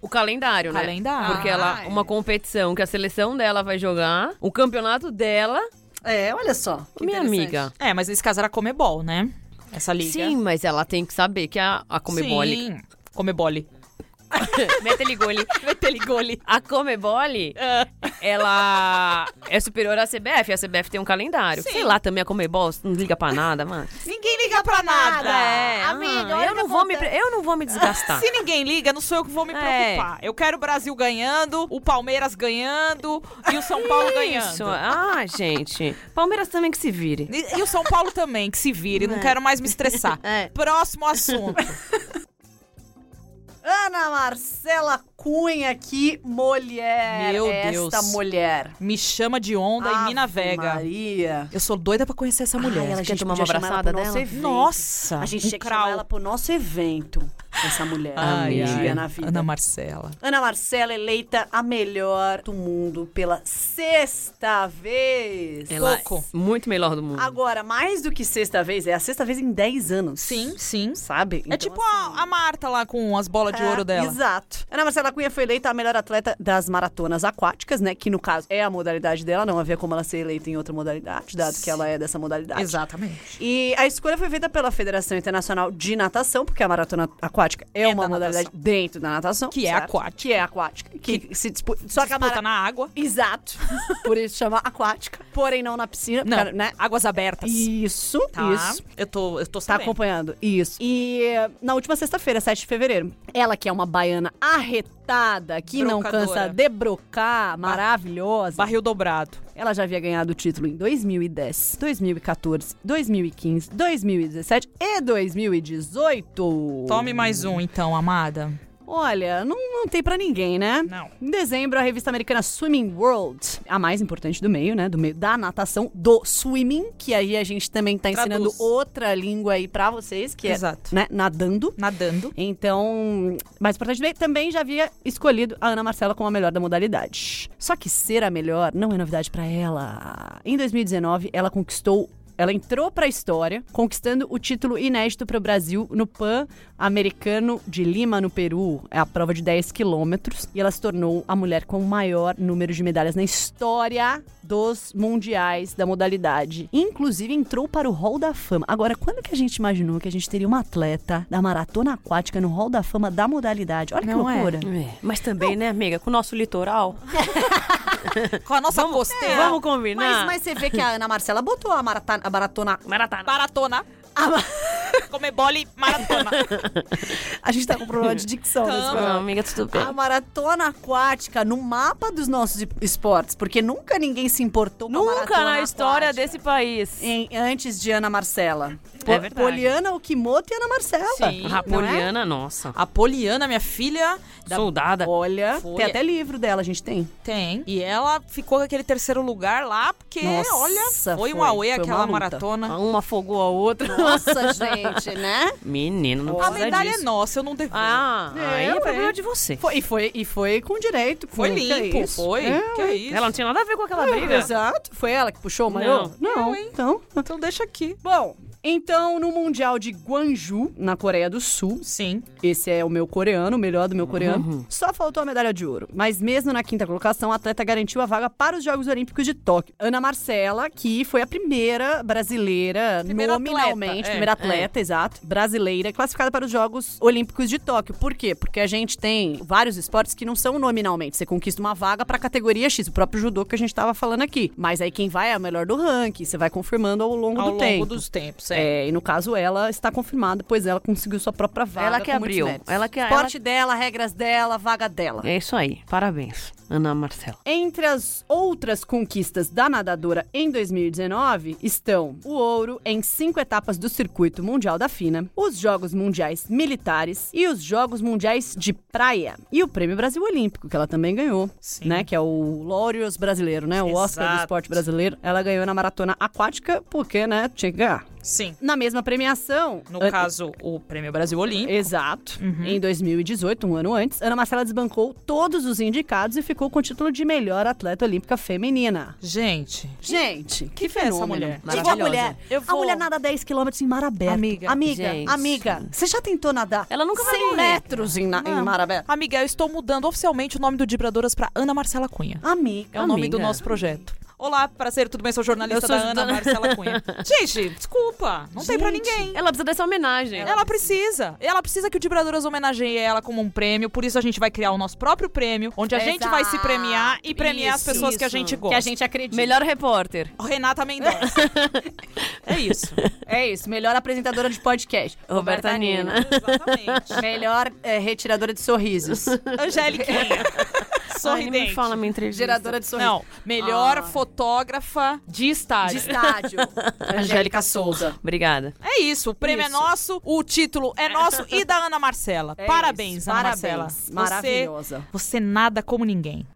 o calendário, né? Calendário. Porque ela, é. uma competição que a seleção dela vai jogar, o campeonato dela, É, olha só. que minha amiga. É, mas nesse caso era Comebol, né? Essa liga. Sim, mas ela tem que saber que a, a Comebol. Sim. Comebole. Meteligoli. Meteligoli. A Comebol, ela é superior à CBF. A CBF tem um calendário. Sim. Sei lá, também a Comebol não liga pra nada, mano. Ninguém liga pra nada. É, amiga, ah, eu não, vou me, eu não vou me desgastar. Se ninguém liga, não sou eu que vou me É. preocupar. Eu quero o Brasil ganhando, o Palmeiras ganhando e o São Paulo Isso. ganhando. Ah, gente. Palmeiras também que se vire. E, e o São Paulo também, que se vire. Não quero mais me estressar. É. Próximo assunto. Ana Marcela Cunha, que mulher Meu é Deus. esta mulher. Me chama de onda em Mina Ave Vega. Maria. Eu sou doida pra conhecer essa mulher. Ai, ela, a Quer gente tomar uma abraçada dela? evento. Nossa, A gente um tinha que chamar ela pro nosso evento, essa mulher. Ai, um ai. dia na vida. Ana Marcela. Ana Marcela eleita a melhor do mundo pela sexta vez. Ela Pouco. é muito melhor do mundo. Agora, mais do que sexta vez, é a sexta vez em 10 anos. Sim, sim. Sabe? É Então, tipo assim, a, a Marta lá com as bolas de é, ouro dela. Exato. Ana Marcela Cunha foi eleita a melhor atleta das maratonas aquáticas, né? Que no caso é a modalidade dela, não havia como ela ser eleita em outra modalidade, dado que ela é dessa modalidade. Exatamente. E a escolha foi feita pela Federação Internacional de Natação, porque a maratona aquática é, É uma da modalidade natação. dentro da natação. Que é certo? aquática. Que é aquática. Que, se disputa. Só que a mara... na água. Exato. Por isso chama aquática. Porém, não na piscina. Não, porque, né? águas abertas. Isso, Tá. isso. Eu tô, eu tô Tá sabendo. acompanhando. Isso. E eh, na última sexta-feira, 7 de fevereiro, ela que é uma baiana arretada, que não Brocadora. cansa de brocar, maravilhosa. Barril dobrado. Ela já havia ganhado o título em 2010, 2014, 2015, 2017 e 2018. Tome mais um, então, amada. Olha, não, não tem pra ninguém, né? Não. Em dezembro, a revista americana Swimming World, a mais importante do meio, né? Do meio da natação, do swimming, que aí a gente também tá ensinando Traduz. outra língua aí pra vocês, que Exato. é, né, nadando. Nadando. Então, mais importante do meio, também já havia escolhido a Ana Marcela como a melhor da modalidade. Só que ser a melhor não é novidade pra ela. Em 2019, ela conquistou ela entrou pra história, conquistando o título inédito para o Brasil no Pan-Americano de Lima, no Peru. É a prova de 10 quilômetros. E ela se tornou a mulher com o maior número de medalhas na história dos mundiais da modalidade. Inclusive, entrou para o Hall da Fama. Agora, quando que a gente imaginou que a gente teria uma atleta da maratona aquática no Hall da Fama da modalidade? Olha Não que é? loucura. É, mas também, né, amiga, com o nosso litoral. Com a nossa costeira. Vamos combinar. Mas, mas você vê que a Ana Marcela botou a, marata, a maratona Maratá. A, ma- Comebole, maratona. a gente tá com problema de dicção nesse programa. Não, amiga, tudo bem. A maratona aquática no mapa dos nossos esportes, porque nunca ninguém se importou com a Nunca maratona na história aquática desse país. em- antes de Ana Marcela. É verdade. Poliana Okimoto e Ana Marcela. Sim. A é? Rapoliana, nossa. A Poliana, minha filha, da- Soldada. Olha, Foi. tem até livro dela, a gente tem. tem. E ela ficou com aquele terceiro lugar lá, porque, Nossa, olha, foi, foi. um auê aquela maratona. Uma afogou a outra. Nossa, gente, né? Menino, não A precisa medalha disso. é nossa, eu não devo. Ah, É, aí é problema de você. Foi, e, foi, e foi com direito. Com, Foi que é limpo, isso? foi. É, que é isso? Ela não tinha nada a ver com aquela é, briga. Exato. Foi ela que puxou o Não. maiô? Não, Eu, hein? então... Então deixa aqui. Bom, Então, no Mundial de Gwangju, na Coreia do Sul, Sim. esse é o meu coreano, o melhor do meu coreano, só faltou a medalha de ouro. Mas mesmo na quinta colocação, a atleta garantiu a vaga para os Jogos Olímpicos de Tóquio. Ana Marcela, que foi a primeira brasileira, Primeira nominalmente, atleta, é. primeira atleta, exato, brasileira, classificada para os Jogos Olímpicos de Tóquio. Por quê? Porque a gente tem vários esportes que não são nominalmente. Você conquista uma vaga para a categoria X, o próprio judô que a gente estava falando aqui. Mas aí quem vai é o melhor do ranking, você vai confirmando ao longo Ao do longo tempo. dos tempos, é. É, e no caso ela está confirmada, pois ela conseguiu sua própria vaga. Ela que abriu. Ela que- Esporte dela, regras dela, vaga dela. É isso aí. Parabéns, Ana Marcela. Entre as outras conquistas da nadadora em 2019 estão o ouro em cinco etapas do Circuito Mundial da FINA, os Jogos Mundiais Militares e os Jogos Mundiais de Praia. E o Prêmio Brasil Olímpico, que ela também ganhou, Sim. né? Que é o Laureus brasileiro, né? O Oscar do Exato. esporte brasileiro. Ela ganhou na maratona aquática porque, né? Tinha que ganhar. Sim. Na mesma premiação... No an- caso, o Prêmio Brasil Olímpico. Exato. Em 2018, um ano antes, Ana Marcela desbancou todos os indicados e ficou com o título de melhor atleta olímpica feminina. Gente, Gente, que, que essa mulher? Tipo, a mulher, Eu a vou- mulher nada 10 km em mar aberto. Amiga. amiga, Gente. amiga, você já tentou nadar Ela nunca vai 100 morrer. metros em, na- em mar aberto? amiga, eu estou mudando oficialmente o nome do Dibradoras pra Ana Marcela Cunha. Amiga. É o nome do Amiga. nosso projeto. Olá, prazer, tudo bem? Sou jornalista Eu sou da Ana Marcela Cunha. Gente, desculpa, não tem pra Gente, ninguém. Ela precisa dessa homenagem. Ela precisa. Ela precisa que o Dibradoras homenageie ela como um prêmio. Por isso a gente vai criar o nosso próprio prêmio, onde a gente vai se premiar e premiar as Isso, pessoas que a isso. gente Que gosta. a gente acredita. Melhor repórter. Renata Mendonça. é isso. É isso, melhor apresentadora de podcast. Roberta Nina. Exatamente. Melhor é, retiradora de sorrisos. Ai, Sorridente. nem me fala minha entrevista. Geradora de sorrisos. Não, melhor Ah. fotógrafa de estádio. De estádio. Angélica Souza. Obrigada. É isso, o prêmio é Isso. nosso, o título é nosso e da Ana Marcela. É parabéns, isso, Ana parabéns. Marcela. Você- Maravilhosa. Você nada como ninguém.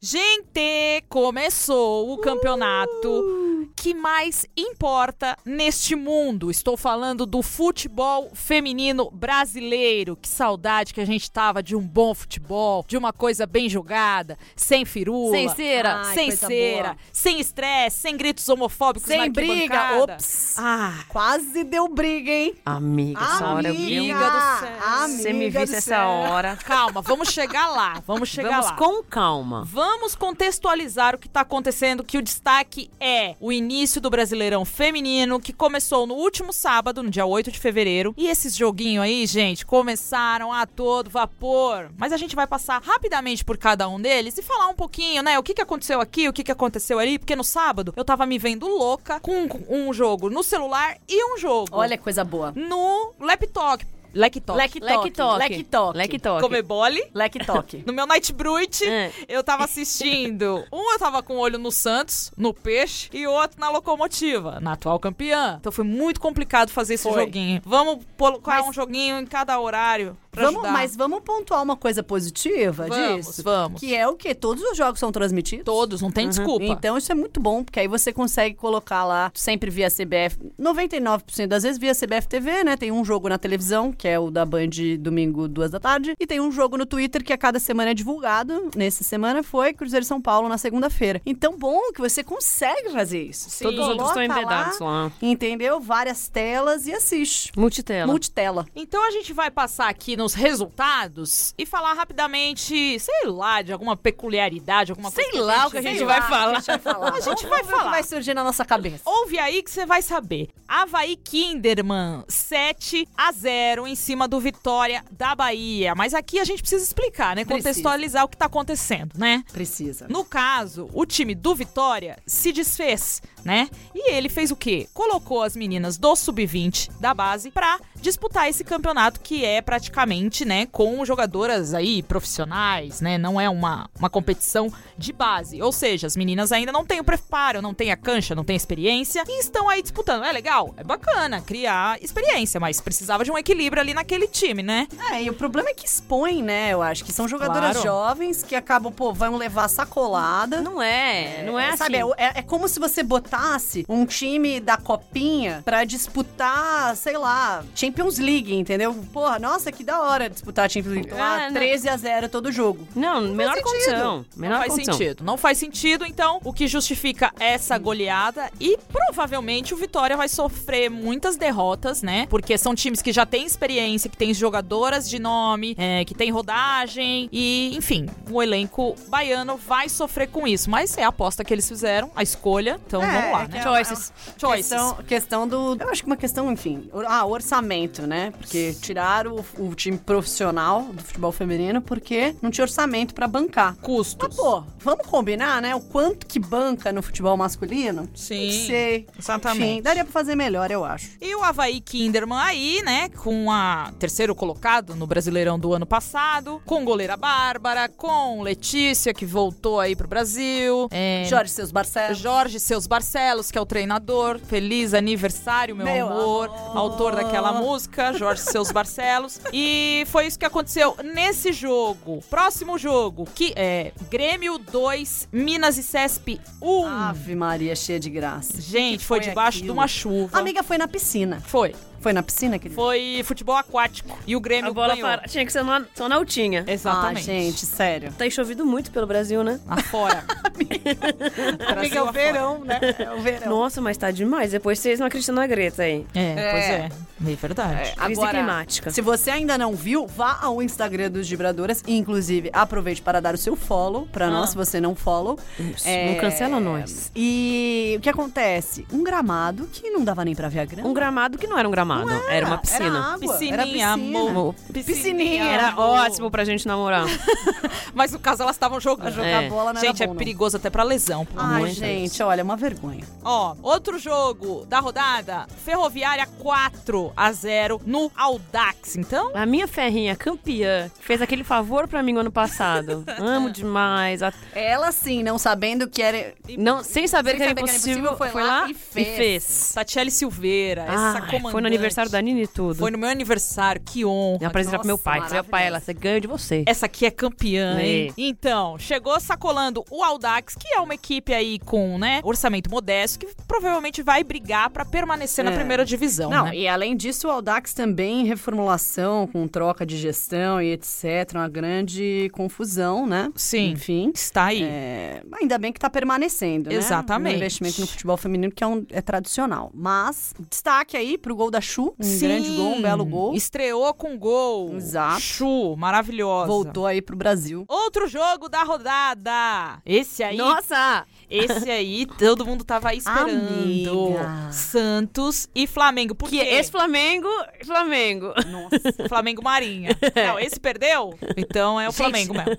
Gente, começou o campeonato que mais importa neste mundo. Estou falando do futebol feminino brasileiro. Que saudade que a gente tava de um bom futebol, de uma coisa bem jogada, sem firula, Sem cera. Ai, sem cera, boa. sem estresse, sem gritos homofóbicos Sem na briga. Ops. Ah, Quase deu briga, hein? Amiga, essa hora eu Amiga do céu. Amiga Você me visse essa céu. hora. calma, vamos chegar lá, vamos chegar Vamos lá. com calma. Vamos contextualizar o que está acontecendo, que o destaque é o início do Brasileirão Feminino, que começou no último sábado, no dia 8 de fevereiro. E esses joguinhos aí, gente, começaram a todo vapor. Mas a gente vai passar rapidamente por cada um deles e falar um pouquinho, né? O que, que aconteceu aqui, o que, que aconteceu ali, porque no sábado eu tava me vendo louca com um jogo no celular e um jogo Olha que coisa boa. no laptop. Laptop. Lektok. Lektok. Lektok. Comebole. Lektok. No meu Night Brute, É. eu tava assistindo. Um eu tava com o olho no Santos, no Peixe, e outro na Locomotiva, na atual campeã. Então foi muito complicado fazer esse Foi. joguinho. Vamos colocar Mas- um joguinho em cada horário Vamos, ajudar. mas vamos pontuar uma coisa positiva Vamos, disso? vamos. Que é o quê? Todos os jogos são transmitidos? Todos, não tem desculpa. Então isso é muito bom, porque aí você consegue colocar lá, sempre via CBF, 99% das vezes via CBF TV, né? Tem um jogo na televisão, que é o da Band domingo, duas da tarde, e tem um jogo no Twitter que a cada semana é divulgado. Nessa semana foi Cruzeiro São Paulo na segunda-feira. Então, bom que você consegue fazer isso. Você Todos os outros estão embedados lá. Entendeu? Várias telas e assiste. Multitela. Multitela. Então a gente vai passar aqui nos resultados e falar rapidamente, sei lá, de alguma peculiaridade, alguma Sei coisa. lá o que a gente Sei vai lá, falar. A gente vai falar. A gente vai ver o que falar. vai surgir na nossa cabeça. Ouve aí que você vai saber. Havaí Kinderman 7 a 0 em cima do Vitória da Bahia. Mas aqui a gente precisa explicar, né? Precisa. Contextualizar o que tá acontecendo, né? Precisa. No caso, o time do Vitória se desfez, né? E ele fez o quê? Colocou as meninas do sub-20 da base pra disputar esse campeonato que é praticamente, né, com jogadoras aí profissionais, né? Não é uma, uma competição de base. Ou seja, as meninas ainda não têm o preparo, não têm a cancha, não têm a experiência e estão aí disputando. É legal, é bacana criar experiência, mas precisava de um equilíbrio ali naquele time, né? É, e o problema é que expõe, né? Eu acho que são jogadoras Claro. jovens que acabam, pô, vão levar sacolada. Não é, não é, assim. Sabe, é, é- é como se você botasse um time da copinha pra disputar, sei lá, Champions Champions League, entendeu? Porra, nossa, que da hora disputar a Champions League. Lá, É, né? 13 a 0 todo jogo. Não, menor sentido. condição. Menor não faz condição. sentido. Não faz sentido, então, o que justifica essa goleada e provavelmente o Vitória vai sofrer muitas derrotas, né? Porque são times que já têm experiência, que têm jogadoras de nome, é, que têm rodagem e, enfim, o elenco baiano vai sofrer com isso. Mas é a aposta que eles fizeram, a escolha. Então É, vamos lá, é né? é- Choices. Choices. Questão, questão do. Eu acho que uma questão, enfim. Ah, orçamento, né? Porque tiraram o, o time profissional do futebol feminino porque não tinha orçamento pra bancar. Custos. Mas, pô, vamos combinar, né? O quanto que banca no futebol masculino? Sim, Não sei. exatamente. Enfim, daria pra fazer melhor, eu acho. E o Havaí Kinderman aí, né, com a terceiro colocado no Brasileirão do ano passado, com goleira Bárbara, com Letícia, que voltou aí pro Brasil. é, Jorge Seus Barcelos. Jorge Seus Barcelos, que é o treinador. Feliz aniversário, meu, Meu amor. amor. Autor daquela música, Jorge Seus Barcelos. E foi isso que aconteceu nesse jogo. Próximo jogo, que é Grêmio 2, Minas e Cesp 1. Ave Maria, cheia de graça. Gente, foi, foi debaixo aquilo? de uma chuva. Amiga, foi na piscina. Foi. Foi na piscina, querida? Foi futebol aquático. E o Grêmio A bola ganhou. para... tinha que ser na, só na altinha. Exatamente. Ah, gente, sério. Tá chovido muito pelo Brasil, né? Afora. Amiga, é o verão, né? É o verão. Nossa, mas tá demais. Depois vocês não acreditam na Greta aí. É, pois é. É verdade. Crise Agora, climática. Se você ainda não viu, vá ao Instagram dos Vibradoras e, inclusive, aproveite para dar o seu follow pra nós, se você não follow. Isso, É, Não cancela nós. E o que acontece? Um gramado que não dava nem pra ver a grama. Um gramado que não era um gramado, era, uma piscina. Era água, Piscininha, era piscina. amor. Piscininha. Era amor. ótimo pra gente namorar. Mas no caso elas estavam jogando. Jogar É. bola não Gente, era é bom, não. perigoso até pra lesão. Ai, gente, olha, é uma vergonha. Ó, outro jogo da rodada. Ferroviária 4 a 0 no Audax. Então, A minha ferrinha campeã fez aquele favor pra mim no ano passado. Amo demais. A- Ela, sim, não sabendo que era... Não, sem saber Sem que era saber que era impossível, impossível, foi lá e fez. Tatiele Silveira, essa Ah, comandante. foi no aniversário da Nini e tudo. Foi no meu aniversário, que honra. Eu apresentei pro meu pai. Falei, pai, ela, você ganha de você. Essa aqui é campeã, hein? É. Então, chegou sacolando o Audax, que é uma equipe aí com, né, orçamento modesto, que provavelmente vai brigar pra permanecer na É. primeira divisão, Não, né? e além disso, o Audax também em reformulação, com troca de gestão e etc. Uma grande confusão, né? Sim. Enfim. Está aí. É, ainda bem que tá permanecendo, né? Exatamente. Um investimento no futebol feminino que é, um- é tradicional. Mas, destaque aí pro gol da Chu. Um Sim. grande gol, um belo gol. Estreou com gol. Exato. Chu, maravilhosa. Voltou aí pro Brasil. Outro jogo da rodada. Esse aí. Nossa! Esse aí, todo mundo tava aí esperando. Amiga. Santos e Flamengo. Por Que quê? esse Flamengo, Flamengo. Nossa. Flamengo Marinha. Não, esse perdeu? Então é o Flamengo mesmo.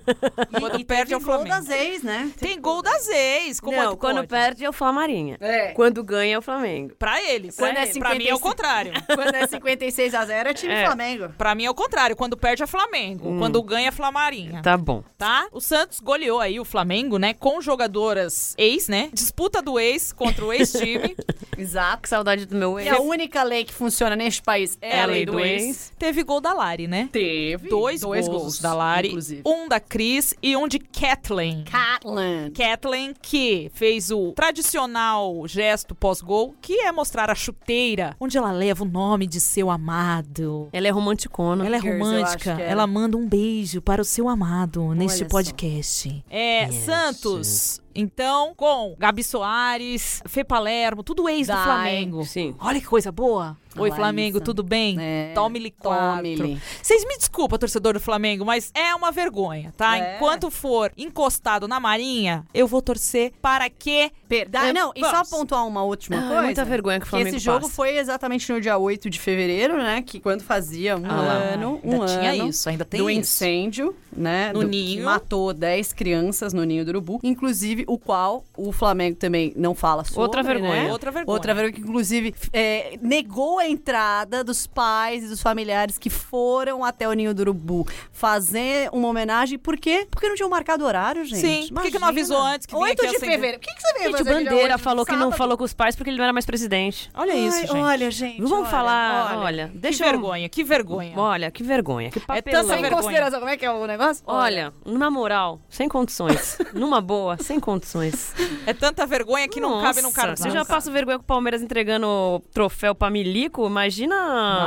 Quando perde é o Gol Flamengo. das ex, né? Tem gol das ex. Como é não, que quando pode? perde é o Flamarinha. É. Quando ganha é o Flamengo. Pra eles. Quando pra, é eles. pra mim é o 55. contrário. Quando é 56 a 0 é time É. Flamengo. Pra mim é o contrário. Quando perde é Flamengo. Quando ganha é Flamarinha. Tá bom. Tá? O Santos goleou aí o Flamengo, né? Com jogadoras ex, né? Disputa do ex contra o ex-time. Exato. Que saudade do meu E ex. a única lei que funciona neste país é, a lei do ex. Teve gol da Lari, né? Teve. Dois, gols, da Lari. inclusive. Um da Cris e um de Kathleen. Catland. Kathleen, que fez o tradicional gesto pós-gol, que é mostrar a chuteira, onde ela leva o nome de seu amado. Ela é romanticona. Ela é Girls, romântica, era. ela manda um beijo para o seu amado neste só. podcast. É, Yes. Santos, então, com Gabi Soares, Fê Palermo, tudo ex do Dai, Flamengo. sim. Olha que coisa boa. Oi, Larissa. Flamengo, tudo bem? É, Tome-lhe quatro. Vocês me desculpam, torcedor do Flamengo, mas é uma vergonha, tá? É. Enquanto for encostado na Marinha, eu vou torcer para que... Perdão. Não, e só pontuar uma última Ah, coisa. muita vergonha que o Que Flamengo esse jogo passa. foi exatamente no dia 8 de fevereiro, né? Que quando fazia um Ah ano, um ainda ano tinha isso, ainda tem do isso. incêndio, né? No do- ninho. Que matou 10 crianças no ninho do urubu. Inclusive, o qual o Flamengo também não fala sobre, Outra vergonha. né? Outra vergonha. Outra vergonha que, inclusive, é, negou a entrada dos pais e dos familiares que foram até o Ninho do Urubu fazer uma homenagem. Por quê? Porque não tinham marcado horário, gente. Sim, por que que não avisou antes que vinha 8 aqui de fevereiro. O que, que você veio Gente, o fazer dia Bandeira falou que não falou com os pais porque ele não era mais presidente. Olha isso, Ai, gente. Olha, gente. Vamos olha, falar, olha, deixa que eu... vergonha, que vergonha. Olha, que vergonha, que tanta papelão. Sem vergonha. consideração, como é que é o negócio? Olha, na moral, sem condições. Numa boa, sem Tem condições. É tanta vergonha que não cabe no Nossa, cartão. Você já passa vergonha com o Palmeiras entregando troféu pra Milico? Imagina.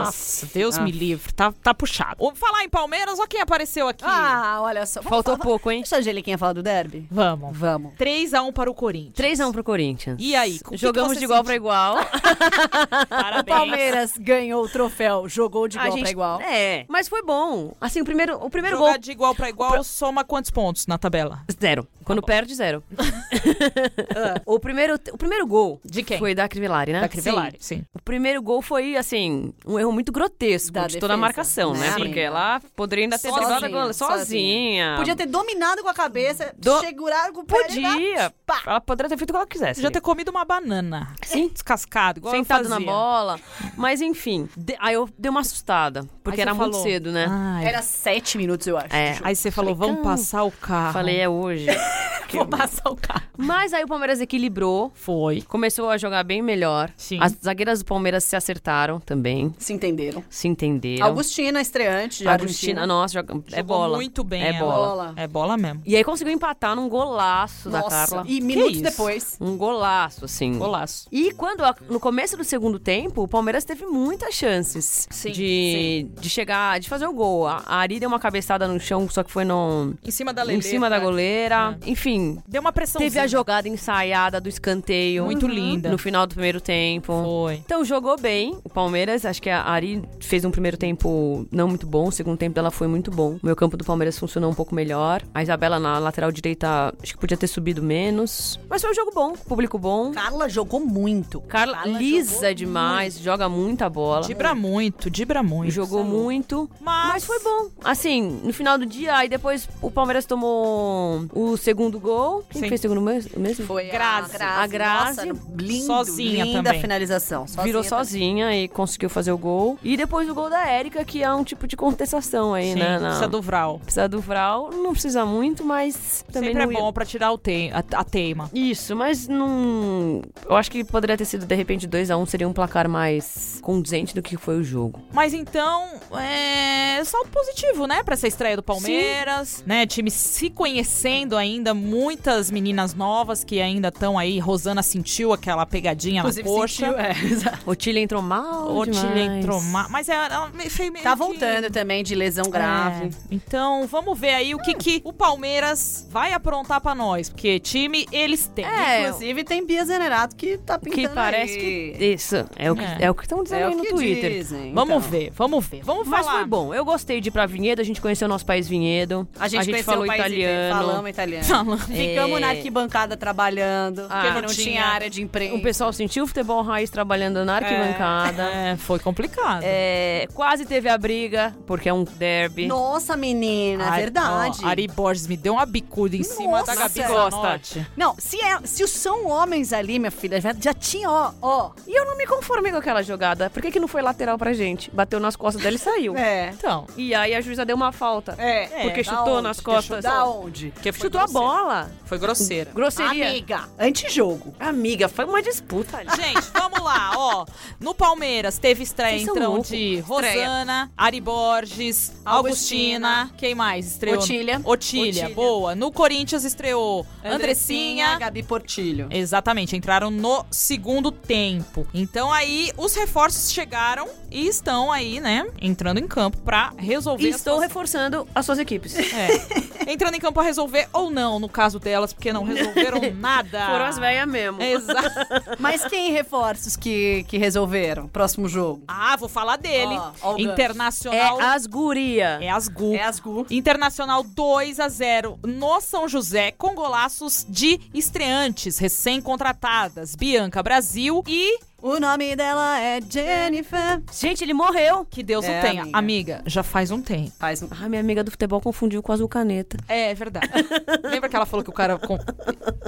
Nossa, Deus Ah. me livre. Tá, tá puxado. Vamos falar em Palmeiras, olha quem apareceu aqui. Ah, olha só. Vamos Faltou falar- pouco, hein? Deixa a Angeliquinha falar do derby. Vamos. Vamos. 3x1 para o Corinthians. 3x1 pro Corinthians. E aí? o Jogamos de igual pra igual. Parabéns. O Palmeiras ganhou o troféu, jogou de A igual gente- pra igual. É, mas foi bom. Assim, o primeiro, o primeiro Jogar gol. de igual pra igual soma quantos pontos na tabela? Zero. Quando bom. perde, zero. o, primeiro, o primeiro gol De quem? foi da Crivellari, né? Da Crivellari, sim. O primeiro gol foi, assim, um erro muito grotesco Da de toda a defesa, marcação, né? né? Porque ela poderia ainda ter Sozinha, driblado sozinha. sozinha. Podia ter dominado com a cabeça, Do- segurado com o pé Podia. Pá. Ela poderia ter feito o que ela quisesse. Podia ter comido uma banana. Sim. Descascado, igual eu Sentado na bola. Mas enfim. de- aí eu dei uma assustada. Porque era você muito falou, cedo, né? Ai. Era sete minutos, eu acho. É. Aí você falou, vamos passar o carro. Falei, é hoje. Vou passar o carro. Mas aí o Palmeiras equilibrou. Foi. Começou a jogar bem melhor. Sim. As zagueiras do Palmeiras se acertaram também. Se entenderam. Se entenderam. Augustina, estreante de Agostina, Argentina. nossa, joga... é Jogou bola. muito bem É ela. bola. Bola. É bola mesmo. E aí conseguiu empatar num golaço da Nossa, Carla. e minutos isso? depois. Um golaço, assim. Golaço. E quando, a- no começo do segundo tempo, o Palmeiras teve muitas chances Sim, de, de chegar, de fazer o gol. A, a Ari deu uma cabeçada no chão, só que foi no, Em cima da em cima da cara. goleira. Enfim, Deu uma pressão. teve a jogada ensaiada do escanteio. Muito linda. No final do primeiro tempo. Foi. Então jogou bem o Palmeiras. Acho que a Ari fez um primeiro tempo não muito bom. O segundo tempo dela foi muito bom. O meio campo do Palmeiras funcionou um pouco melhor. A Isabela na lateral direita acho que podia ter subido menos. Mas foi um jogo bom, público bom. Carla jogou muito. Carla, Carla lisa demais, joga muita bola. Dibra muito, dibra muito. Jogou é muito, Mas- mas... foi bom. Assim, no final do dia, aí depois o Palmeiras tomou o segundo gol. Quem Sim. fez o segundo mes- mesmo? Foi Grazi. a A Grazi. Nossa, lindo, Sozinha linda também. finalização. Sozinha Virou também. Sozinha e conseguiu fazer o gol. E depois o gol da Érica, que é um tipo de contestação aí, Sim, né? na- precisa do Vral. Precisa do Vral. Não precisa muito, mas também Sempre é não ia- bom pra tirar o te a, a teima. Isso, mas não. Eu acho que poderia ter sido, de repente, 2x1 seria um placar mais condizente do que foi o jogo. Mas então, é saldo positivo, né? Pra essa estreia do Palmeiras, né? Time se conhecendo ainda, muitas meninas novas que ainda estão aí. Rosana sentiu aquela pegadinha Inclusive, na coxa. sentiu, é. O Tilly entrou mal. O Tilly demais. entrou mal. Mas é, ela me- fez meio Tá que- voltando também de lesão grave. É. Então, vamos ver aí o que, que o Palmeiras vai aprontar pra nós. Porque time eles têm. É, Inclusive, tem Bia Zenerato que tá pintando Que parece aí. que. Isso, é o que É. é. o que estão dizendo É aí no que Twitter. dizem. Vamos então. ver, vamos ver. Vamos Mas falar. foi bom. Eu gostei de ir pra Vinhedo, a gente conheceu o nosso país Vinhedo. A gente, conheceu falou o país italiano. falamos italiano. Falando. Ficamos É. na arquibancada trabalhando, Ah, porque não, não tinha, tinha. área de imprensa. O pessoal sentiu o futebol raiz trabalhando na arquibancada. É, foi complicado. É, quase teve a briga, porque é um derby. Nossa, menina, é Ari- verdade. ó, Ari Borges me deu uma bicuda em cima da Nossa. Gabi. Zanotti. Não, se, é, se são homens ali, minha filha, já, já tinha, ó, ó. E eu não me conformei com aquela jogada. Por que, que não foi lateral pra gente? Bateu nas costas dela e saiu. É. Então, E aí a juíza deu uma falta. É. Porque da chutou onde? nas costas. Da onde? porque foi Chutou a bola. Foi grosseira. Grosseria. Amiga, antijogo. Amiga, foi uma disputa ali. Gente, vamos lá, ó. No Palmeiras teve estreia Vocês então de. Rosana, Ari Borges, Augustina. Augustina. Quem mais estreou? Otília. Otília, Otília. boa. No Corinthians estreou Andressinha. Gabi Portilho. Exatamente, entraram no segundo tempo. Então aí os reforços chegaram e estão aí, né, entrando em campo pra resolver E estou suas- reforçando as suas equipes. É. Entrando em campo pra resolver ou não, no caso delas, porque não resolveram nada. Foram as velhas mesmo. Exato. Mas quem reforços que, que resolveram? Próximo jogo. Ah, vou falar dele. Ó, ó o gancho. É Internacional. as guria. É as Gu. É as Gu. Internacional 2 a 0 no São José, com golaços de estreantes recém-contratadas. Bianca Brasil e O nome dela é Jennifer. Gente, ele morreu. que Deus É, o tenha. amiga. Amiga, já faz um tempo. Faz um... Ah, minha amiga do futebol confundiu com azul caneta. É, é verdade. Lembra que ela falou que o cara com-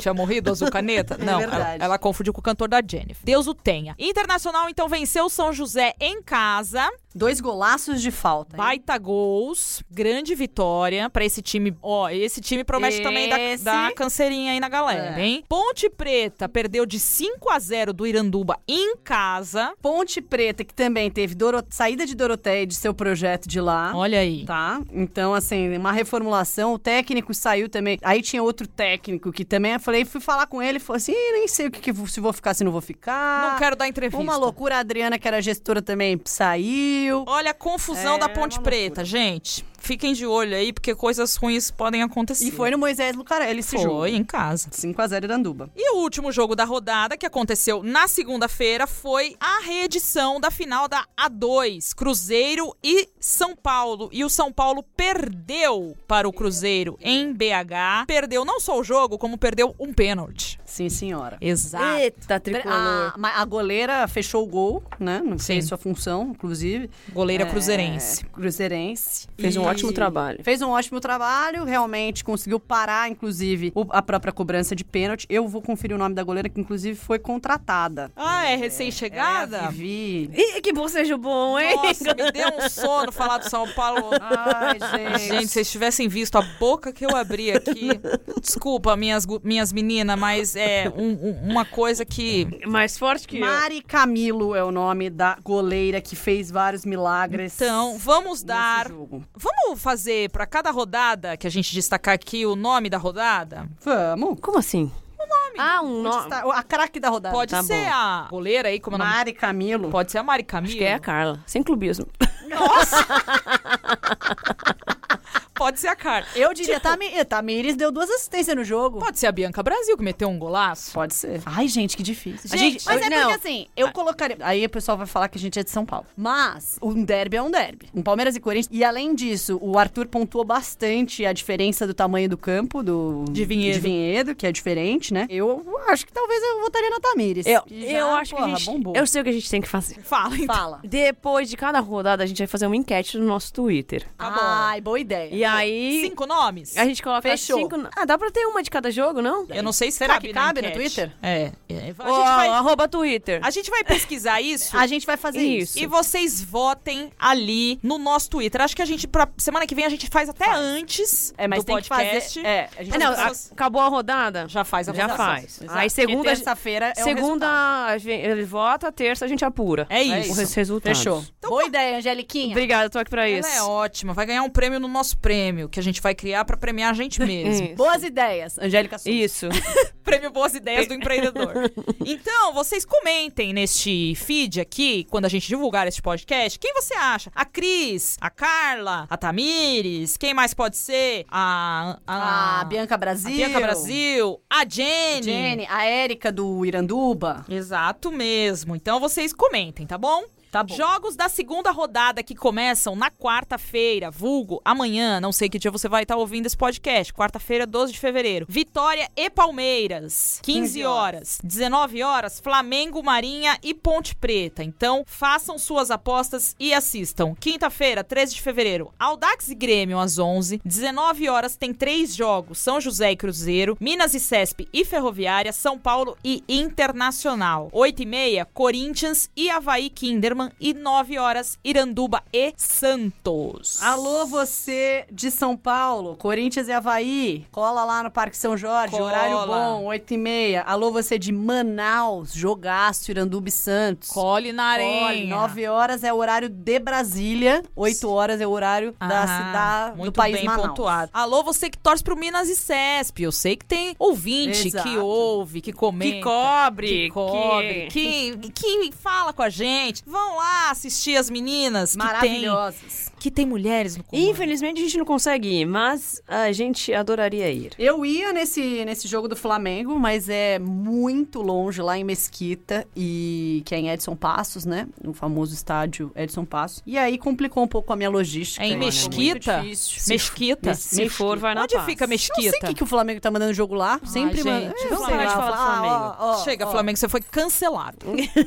tinha morrido, azul caneta? É Não, verdade. ela, ela confundiu com o cantor da Jennifer. Deus o tenha. Internacional, então, venceu o São José em casa Dois golaços de falta. hein? Baita gols, grande vitória pra esse time. Ó, esse time promete também Esse- dar, dar canseirinha aí na galera, É. hein? Ponte Preta perdeu de 5 a 0 do Iranduba em casa. Ponte Preta, que também teve Doro- saída de Doroteia de seu projeto de lá. Olha aí. Tá? Então, assim, uma reformulação. O técnico saiu também. Aí tinha outro técnico que também eu falei, fui falar com ele, falou assim: "Ih, nem sei o que, que se vou ficar, se não vou ficar. Não quero dar entrevista. Uma loucura, a Adriana, que era gestora, também saiu. Olha a confusão É, da Ponte Preta, gente. Fiquem de olho aí, porque coisas ruins podem acontecer. E foi no Moisés Lucarelli esse Foi jogo. em casa. 5x0 Iranduba. E o último jogo da rodada, que aconteceu na segunda-feira, foi a reedição da final da A2, Cruzeiro e São Paulo. E o São Paulo perdeu para o Cruzeiro em BH. Perdeu não só o jogo, como perdeu um pênalti. Sim, senhora. Exato. Eita, tricolor. A, ma- a goleira fechou o gol, né? Não fez sua função, inclusive. Goleira É, cruzeirense. cruzeirense. Fez um ótimo trabalho. Fez um ótimo trabalho, realmente conseguiu parar, inclusive, o- a própria cobrança de pênalti. Eu vou conferir o nome da goleira, que inclusive foi contratada. Ah, é É recém-chegada? Vivi. Ih, que bocejo bom, hein? Nossa, me deu um sono falar do São Paulo. Ai, gente. Gente, se vocês tivessem visto a boca que eu abri aqui. Desculpa, minhas, minhas meninas, mas é um- um- uma coisa que. Mais forte que eu. Mari Camilo é o nome da goleira que fez vários milagres. Então, vamos dar. jogo. Vamos fazer pra cada rodada que a gente destacar aqui o nome da rodada? Vamos. Como assim? O nome. Ah, um nome. está- A craque da rodada. Pode tá ser bom. a goleira aí, como é? Mari Camilo. Pode ser a Mari Camilo. Acho que é a Carla. Sem clubismo. Pode ser a Carla. Eu diria, Tipo- Tami- Tamires deu duas assistências no jogo. Pode ser a Bianca Brasil, que meteu um golaço. Pode ser. Ai, gente, que difícil. Gente, Gente, mas é não. porque assim, eu colocaria. Aí o pessoal vai falar que a gente é de São Paulo. Mas um derby é um derby. Um Palmeiras e Corinthians. E além disso, o Arthur pontuou bastante a diferença do tamanho do campo, do. De Vinhedo. De Vinhedo, que é diferente, né? Eu acho que talvez eu votaria na Tamires. Eu, já, eu acho porra, que a gente. bombou. Eu sei o que a gente tem que fazer. Fala, então. Fala. Depois de cada rodada, a gente vai fazer uma enquete no nosso Twitter. Tá bom. Ai, boa ideia. E aí. Cinco nomes? A gente coloca Fechou. cinco. Ah, dá pra ter uma de cada jogo, não? Eu não sei se Será cabe que na cabe no enquete. Twitter? É. é. A, Ó, gente vai, Arroba Twitter. a gente vai pesquisar isso. A gente vai fazer isso. Isso. E vocês votem ali no nosso Twitter. Acho que a gente, pra semana que vem, a gente faz até antes É, mas do tem podcast. que fazer. É, a gente Ah, não, a- acabou a rodada? Já faz a Já votação. faz. Exato. Aí segunda. Porque terça-feira é o segunda resultado. a gente- ele vota, terça a gente apura. É É isso. Os resultados. Fechou. boa ideia, Angeliquinha. Obrigada, tô aqui pra isso. Ela é ótima. Vai ganhar um prêmio no nosso prêmio, que a gente vai criar pra premiar a gente mesmo. Isso. Boas ideias, Angélica Souza. Isso. Prêmio Boas Ideias do Empreendedor. Então, vocês comentem neste feed aqui, quando a gente divulgar este podcast, quem você acha? A Cris, a Carla, a Tamires, quem mais pode ser? A... A A, Bianca a Brasil. Bianca Brasil, a Jenny. Jenny, a Érica do Iranduba. Exato mesmo. Então vocês comentem, tá bom? Tá bom. Jogos da segunda rodada que começam na quarta-feira, vulgo, amanhã, não sei que dia você vai estar ouvindo esse podcast, quarta-feira, 12 de fevereiro. Vitória e Palmeiras, 15 15 horas. 19 horas, Flamengo, Marinha e Ponte Preta. Então, façam suas apostas e assistam. Quinta-feira, 13 de fevereiro, Audax e Grêmio às 11. 19 horas tem três jogos: São José e Cruzeiro, Minas e Cesp e Ferroviária, São Paulo e Internacional. 8 e meia, Corinthians e Havaí Kinderman. E 9 horas, Iranduba e Santos. Alô, você de São Paulo, Corinthians e Havaí. Cola lá no Parque São Jorge, Cola. horário bom, 8 e meia. Alô, você de Manaus, Jogaço, Iranduba e Santos. Cole na Cole, areia. 9 horas é o horário de Brasília, 8 horas é o horário da Ah, cidade muito do país bem Manaus. pontuado. Alô, você que torce pro Minas e Cesp. Eu sei que tem ouvinte Exato. que ouve, que comenta. Que cobre, Que cobre. Que... Que, fala com a gente. Vão lá assistir as meninas Maravilhosas. Que tem mulheres no comando. Infelizmente a gente não consegue ir, mas a gente adoraria ir. Eu ia nesse, nesse jogo do Flamengo, mas é muito longe, lá em Mesquita, e que é em Edson Passos, né? No famoso estádio Edson Passos. E aí complicou um pouco a minha logística. É em Mesquita? Mesquita? Mes- Se for, vai na Onde paz. fica Eu Mesquita? não sei o que, que o Flamengo tá mandando jogo lá. Sempre manda. gente, vamos sei parar de falar do Flamengo. ah, ó, ó, Chega, ó. Flamengo, você foi cancelado.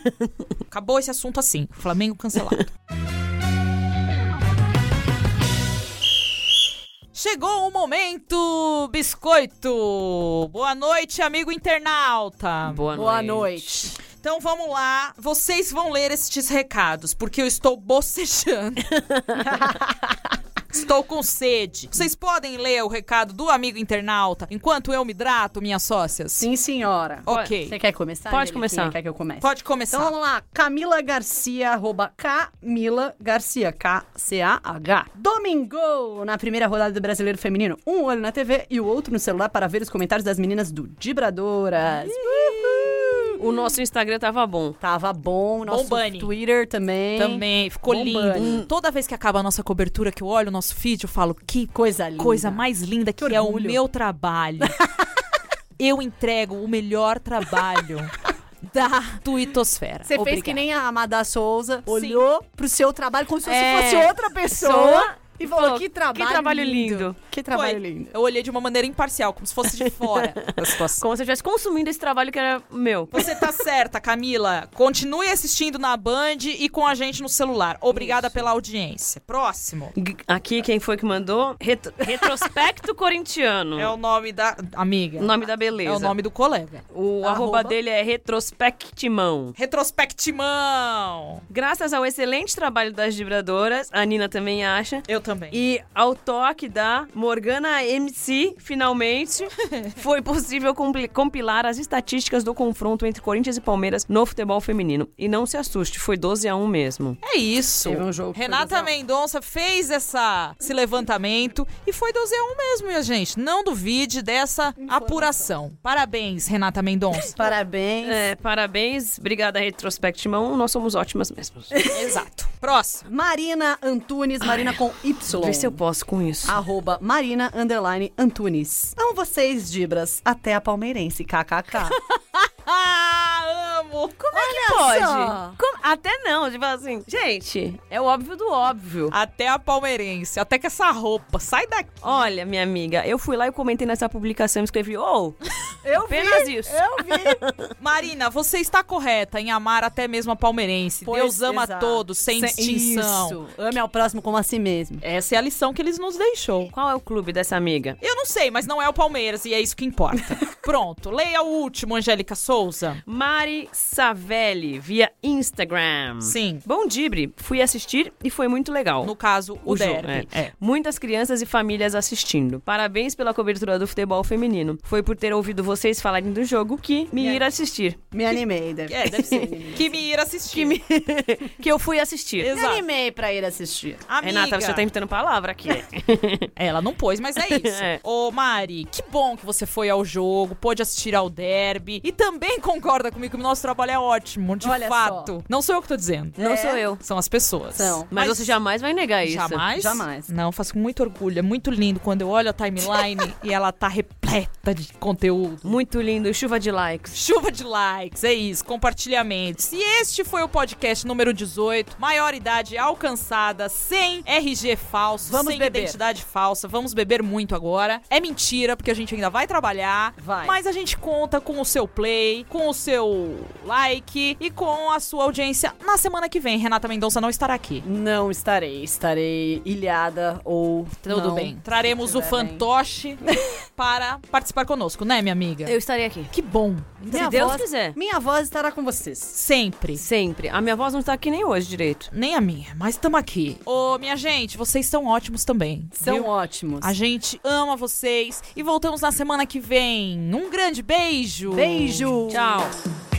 Acabou esse assunto assim. Flamengo cancelado. Chegou o momento, biscoito! Boa noite, amigo internauta! Boa, Boa noite. noite. Então vamos lá. Vocês vão ler estes recados, porque eu estou bocejando. Estou com sede. Vocês podem ler o recado do amigo internauta enquanto eu me hidrato, minhas sócias? Sim, senhora. Ok. Você quer começar? Pode Angeliquinha? começar. Quer que eu comece? Pode começar. Então vamos lá, Camila Garcia, arroba Camila Garcia, K-C-A-H. Domingo, na primeira rodada do Brasileiro Feminino, um olho na TV e o outro no celular para ver os comentários das meninas do Dibradoras. O nosso Instagram tava bom. Tava bom, nosso Bombani. Twitter também. Também, ficou Bombani. lindo. Toda vez que acaba a nossa cobertura, que eu olho o nosso feed, eu falo, que Coisa linda. coisa mais linda que, é o meu trabalho. eu entrego o melhor trabalho da tuitosfera. Você fez que nem a Amada Souza, olhou pro seu trabalho como se você É. fosse outra pessoa Pessoa e falou, que trabalho "Que trabalho lindo." Que trabalho Foi. lindo. Eu olhei de uma maneira imparcial, como se fosse de fora da situação. Como se eu estivesse consumindo esse trabalho que era meu. Você tá certa, Camila. Continue assistindo na Band e com a gente no celular. Obrigada pela audiência. Próximo. G- Aqui, quem foi que mandou? Retro- Retrospecto Corintiano. É o nome da amiga. O nome da beleza. É o nome do colega. O Arroba. arroba dele é Retrospectimão. Retrospectimão. Graças ao excelente trabalho das vibradoras, a Nina também acha, Eu também. e ao toque da Morgana MC, finalmente, foi possível compilar as estatísticas do confronto entre Corinthians e Palmeiras no futebol feminino. E não se assuste, foi 12 a 1 mesmo. É isso. Teve um Renata. Mendonça fez essa, esse levantamento e foi 12 a 1 mesmo, minha gente. Não duvide dessa apuração. Parabéns, Renata Mendonça. Parabéns. É, parabéns, obrigada Retrospectimão, nós somos ótimas mesmos. Exato. Próximo. Marina Antunes, Marina com Y. Vê se eu posso com isso. Arroba Marina Underline Antunes. Amo vocês, Dibras. Até a palmeirense, kkk. Amo. Como é que pode? Como- Até não, tipo assim, gente, é o óbvio do óbvio. Até a palmeirense. Até que essa roupa. Sai daqui. Olha, minha amiga, eu fui lá e comentei nessa publicação e escrevi, ô, Eu apenas isso. Eu vi. Marina, você está correta em amar até mesmo a palmeirense. Pois, Deus ama exato. todos, sem, distinção. Isso. Ame ao próximo como a si mesmo. Essa é a lição que eles nos deixou. Qual é o clube dessa amiga? Eu não sei, mas não é o Palmeiras e é isso que importa. Pronto, leia o último, Angélica Souza. Mari Savelli, via Instagram. Sim. Bom Dibre, fui assistir e foi muito legal. No caso, o, O jogo, derby. é. Muitas crianças e famílias assistindo. Parabéns pela cobertura do futebol feminino. Foi por ter ouvido vocês falarem do jogo que me ir assistir. Me animei, deve, É, deve ser. Que me ir assistir. Que, me... que eu fui assistir. Me Exato. animei pra ir assistir. Amiga. Renata, você tá imitando palavra aqui. Ela não pôs, mas é isso. É. Ô, Mari, que bom que você foi ao jogo, pôde assistir ao derby e também concorda comigo que o nosso trabalho é ótimo, de Olha fato. só. Não sou eu que tô dizendo. Não É. sou eu. São as pessoas. São. Mas, você jamais vai negar isso. Jamais? Jamais. Não, faço com muito orgulho. É muito lindo quando eu olho a timeline e ela tá repleta de conteúdo. Muito lindo, chuva de likes. Chuva de likes, é isso, compartilhamentos. E este foi o podcast número 18, maior idade alcançada, sem RG falso, Vamos sem beber. identidade falsa. Vamos beber muito agora. É mentira, porque a gente ainda vai trabalhar. Vai. Mas a gente conta com o seu play, com o seu like e com a sua audiência na semana que vem. Renata Mendonça não estará aqui. Não estarei. Estarei ilhada ou. Tudo não. bem. Traremos o bem. fantoche para participar conosco, né, minha amiga? Eu estarei aqui. Que bom. Minha Se Deus voz- quiser. Minha voz estará com vocês. Sempre. Sempre. A minha voz não está aqui nem hoje direito. Nem a minha, mas estamos aqui. Ô, minha gente, vocês são ótimos também. São viu? ótimos. A gente ama vocês e voltamos na semana que vem. Um grande beijo. Beijo. Tchau.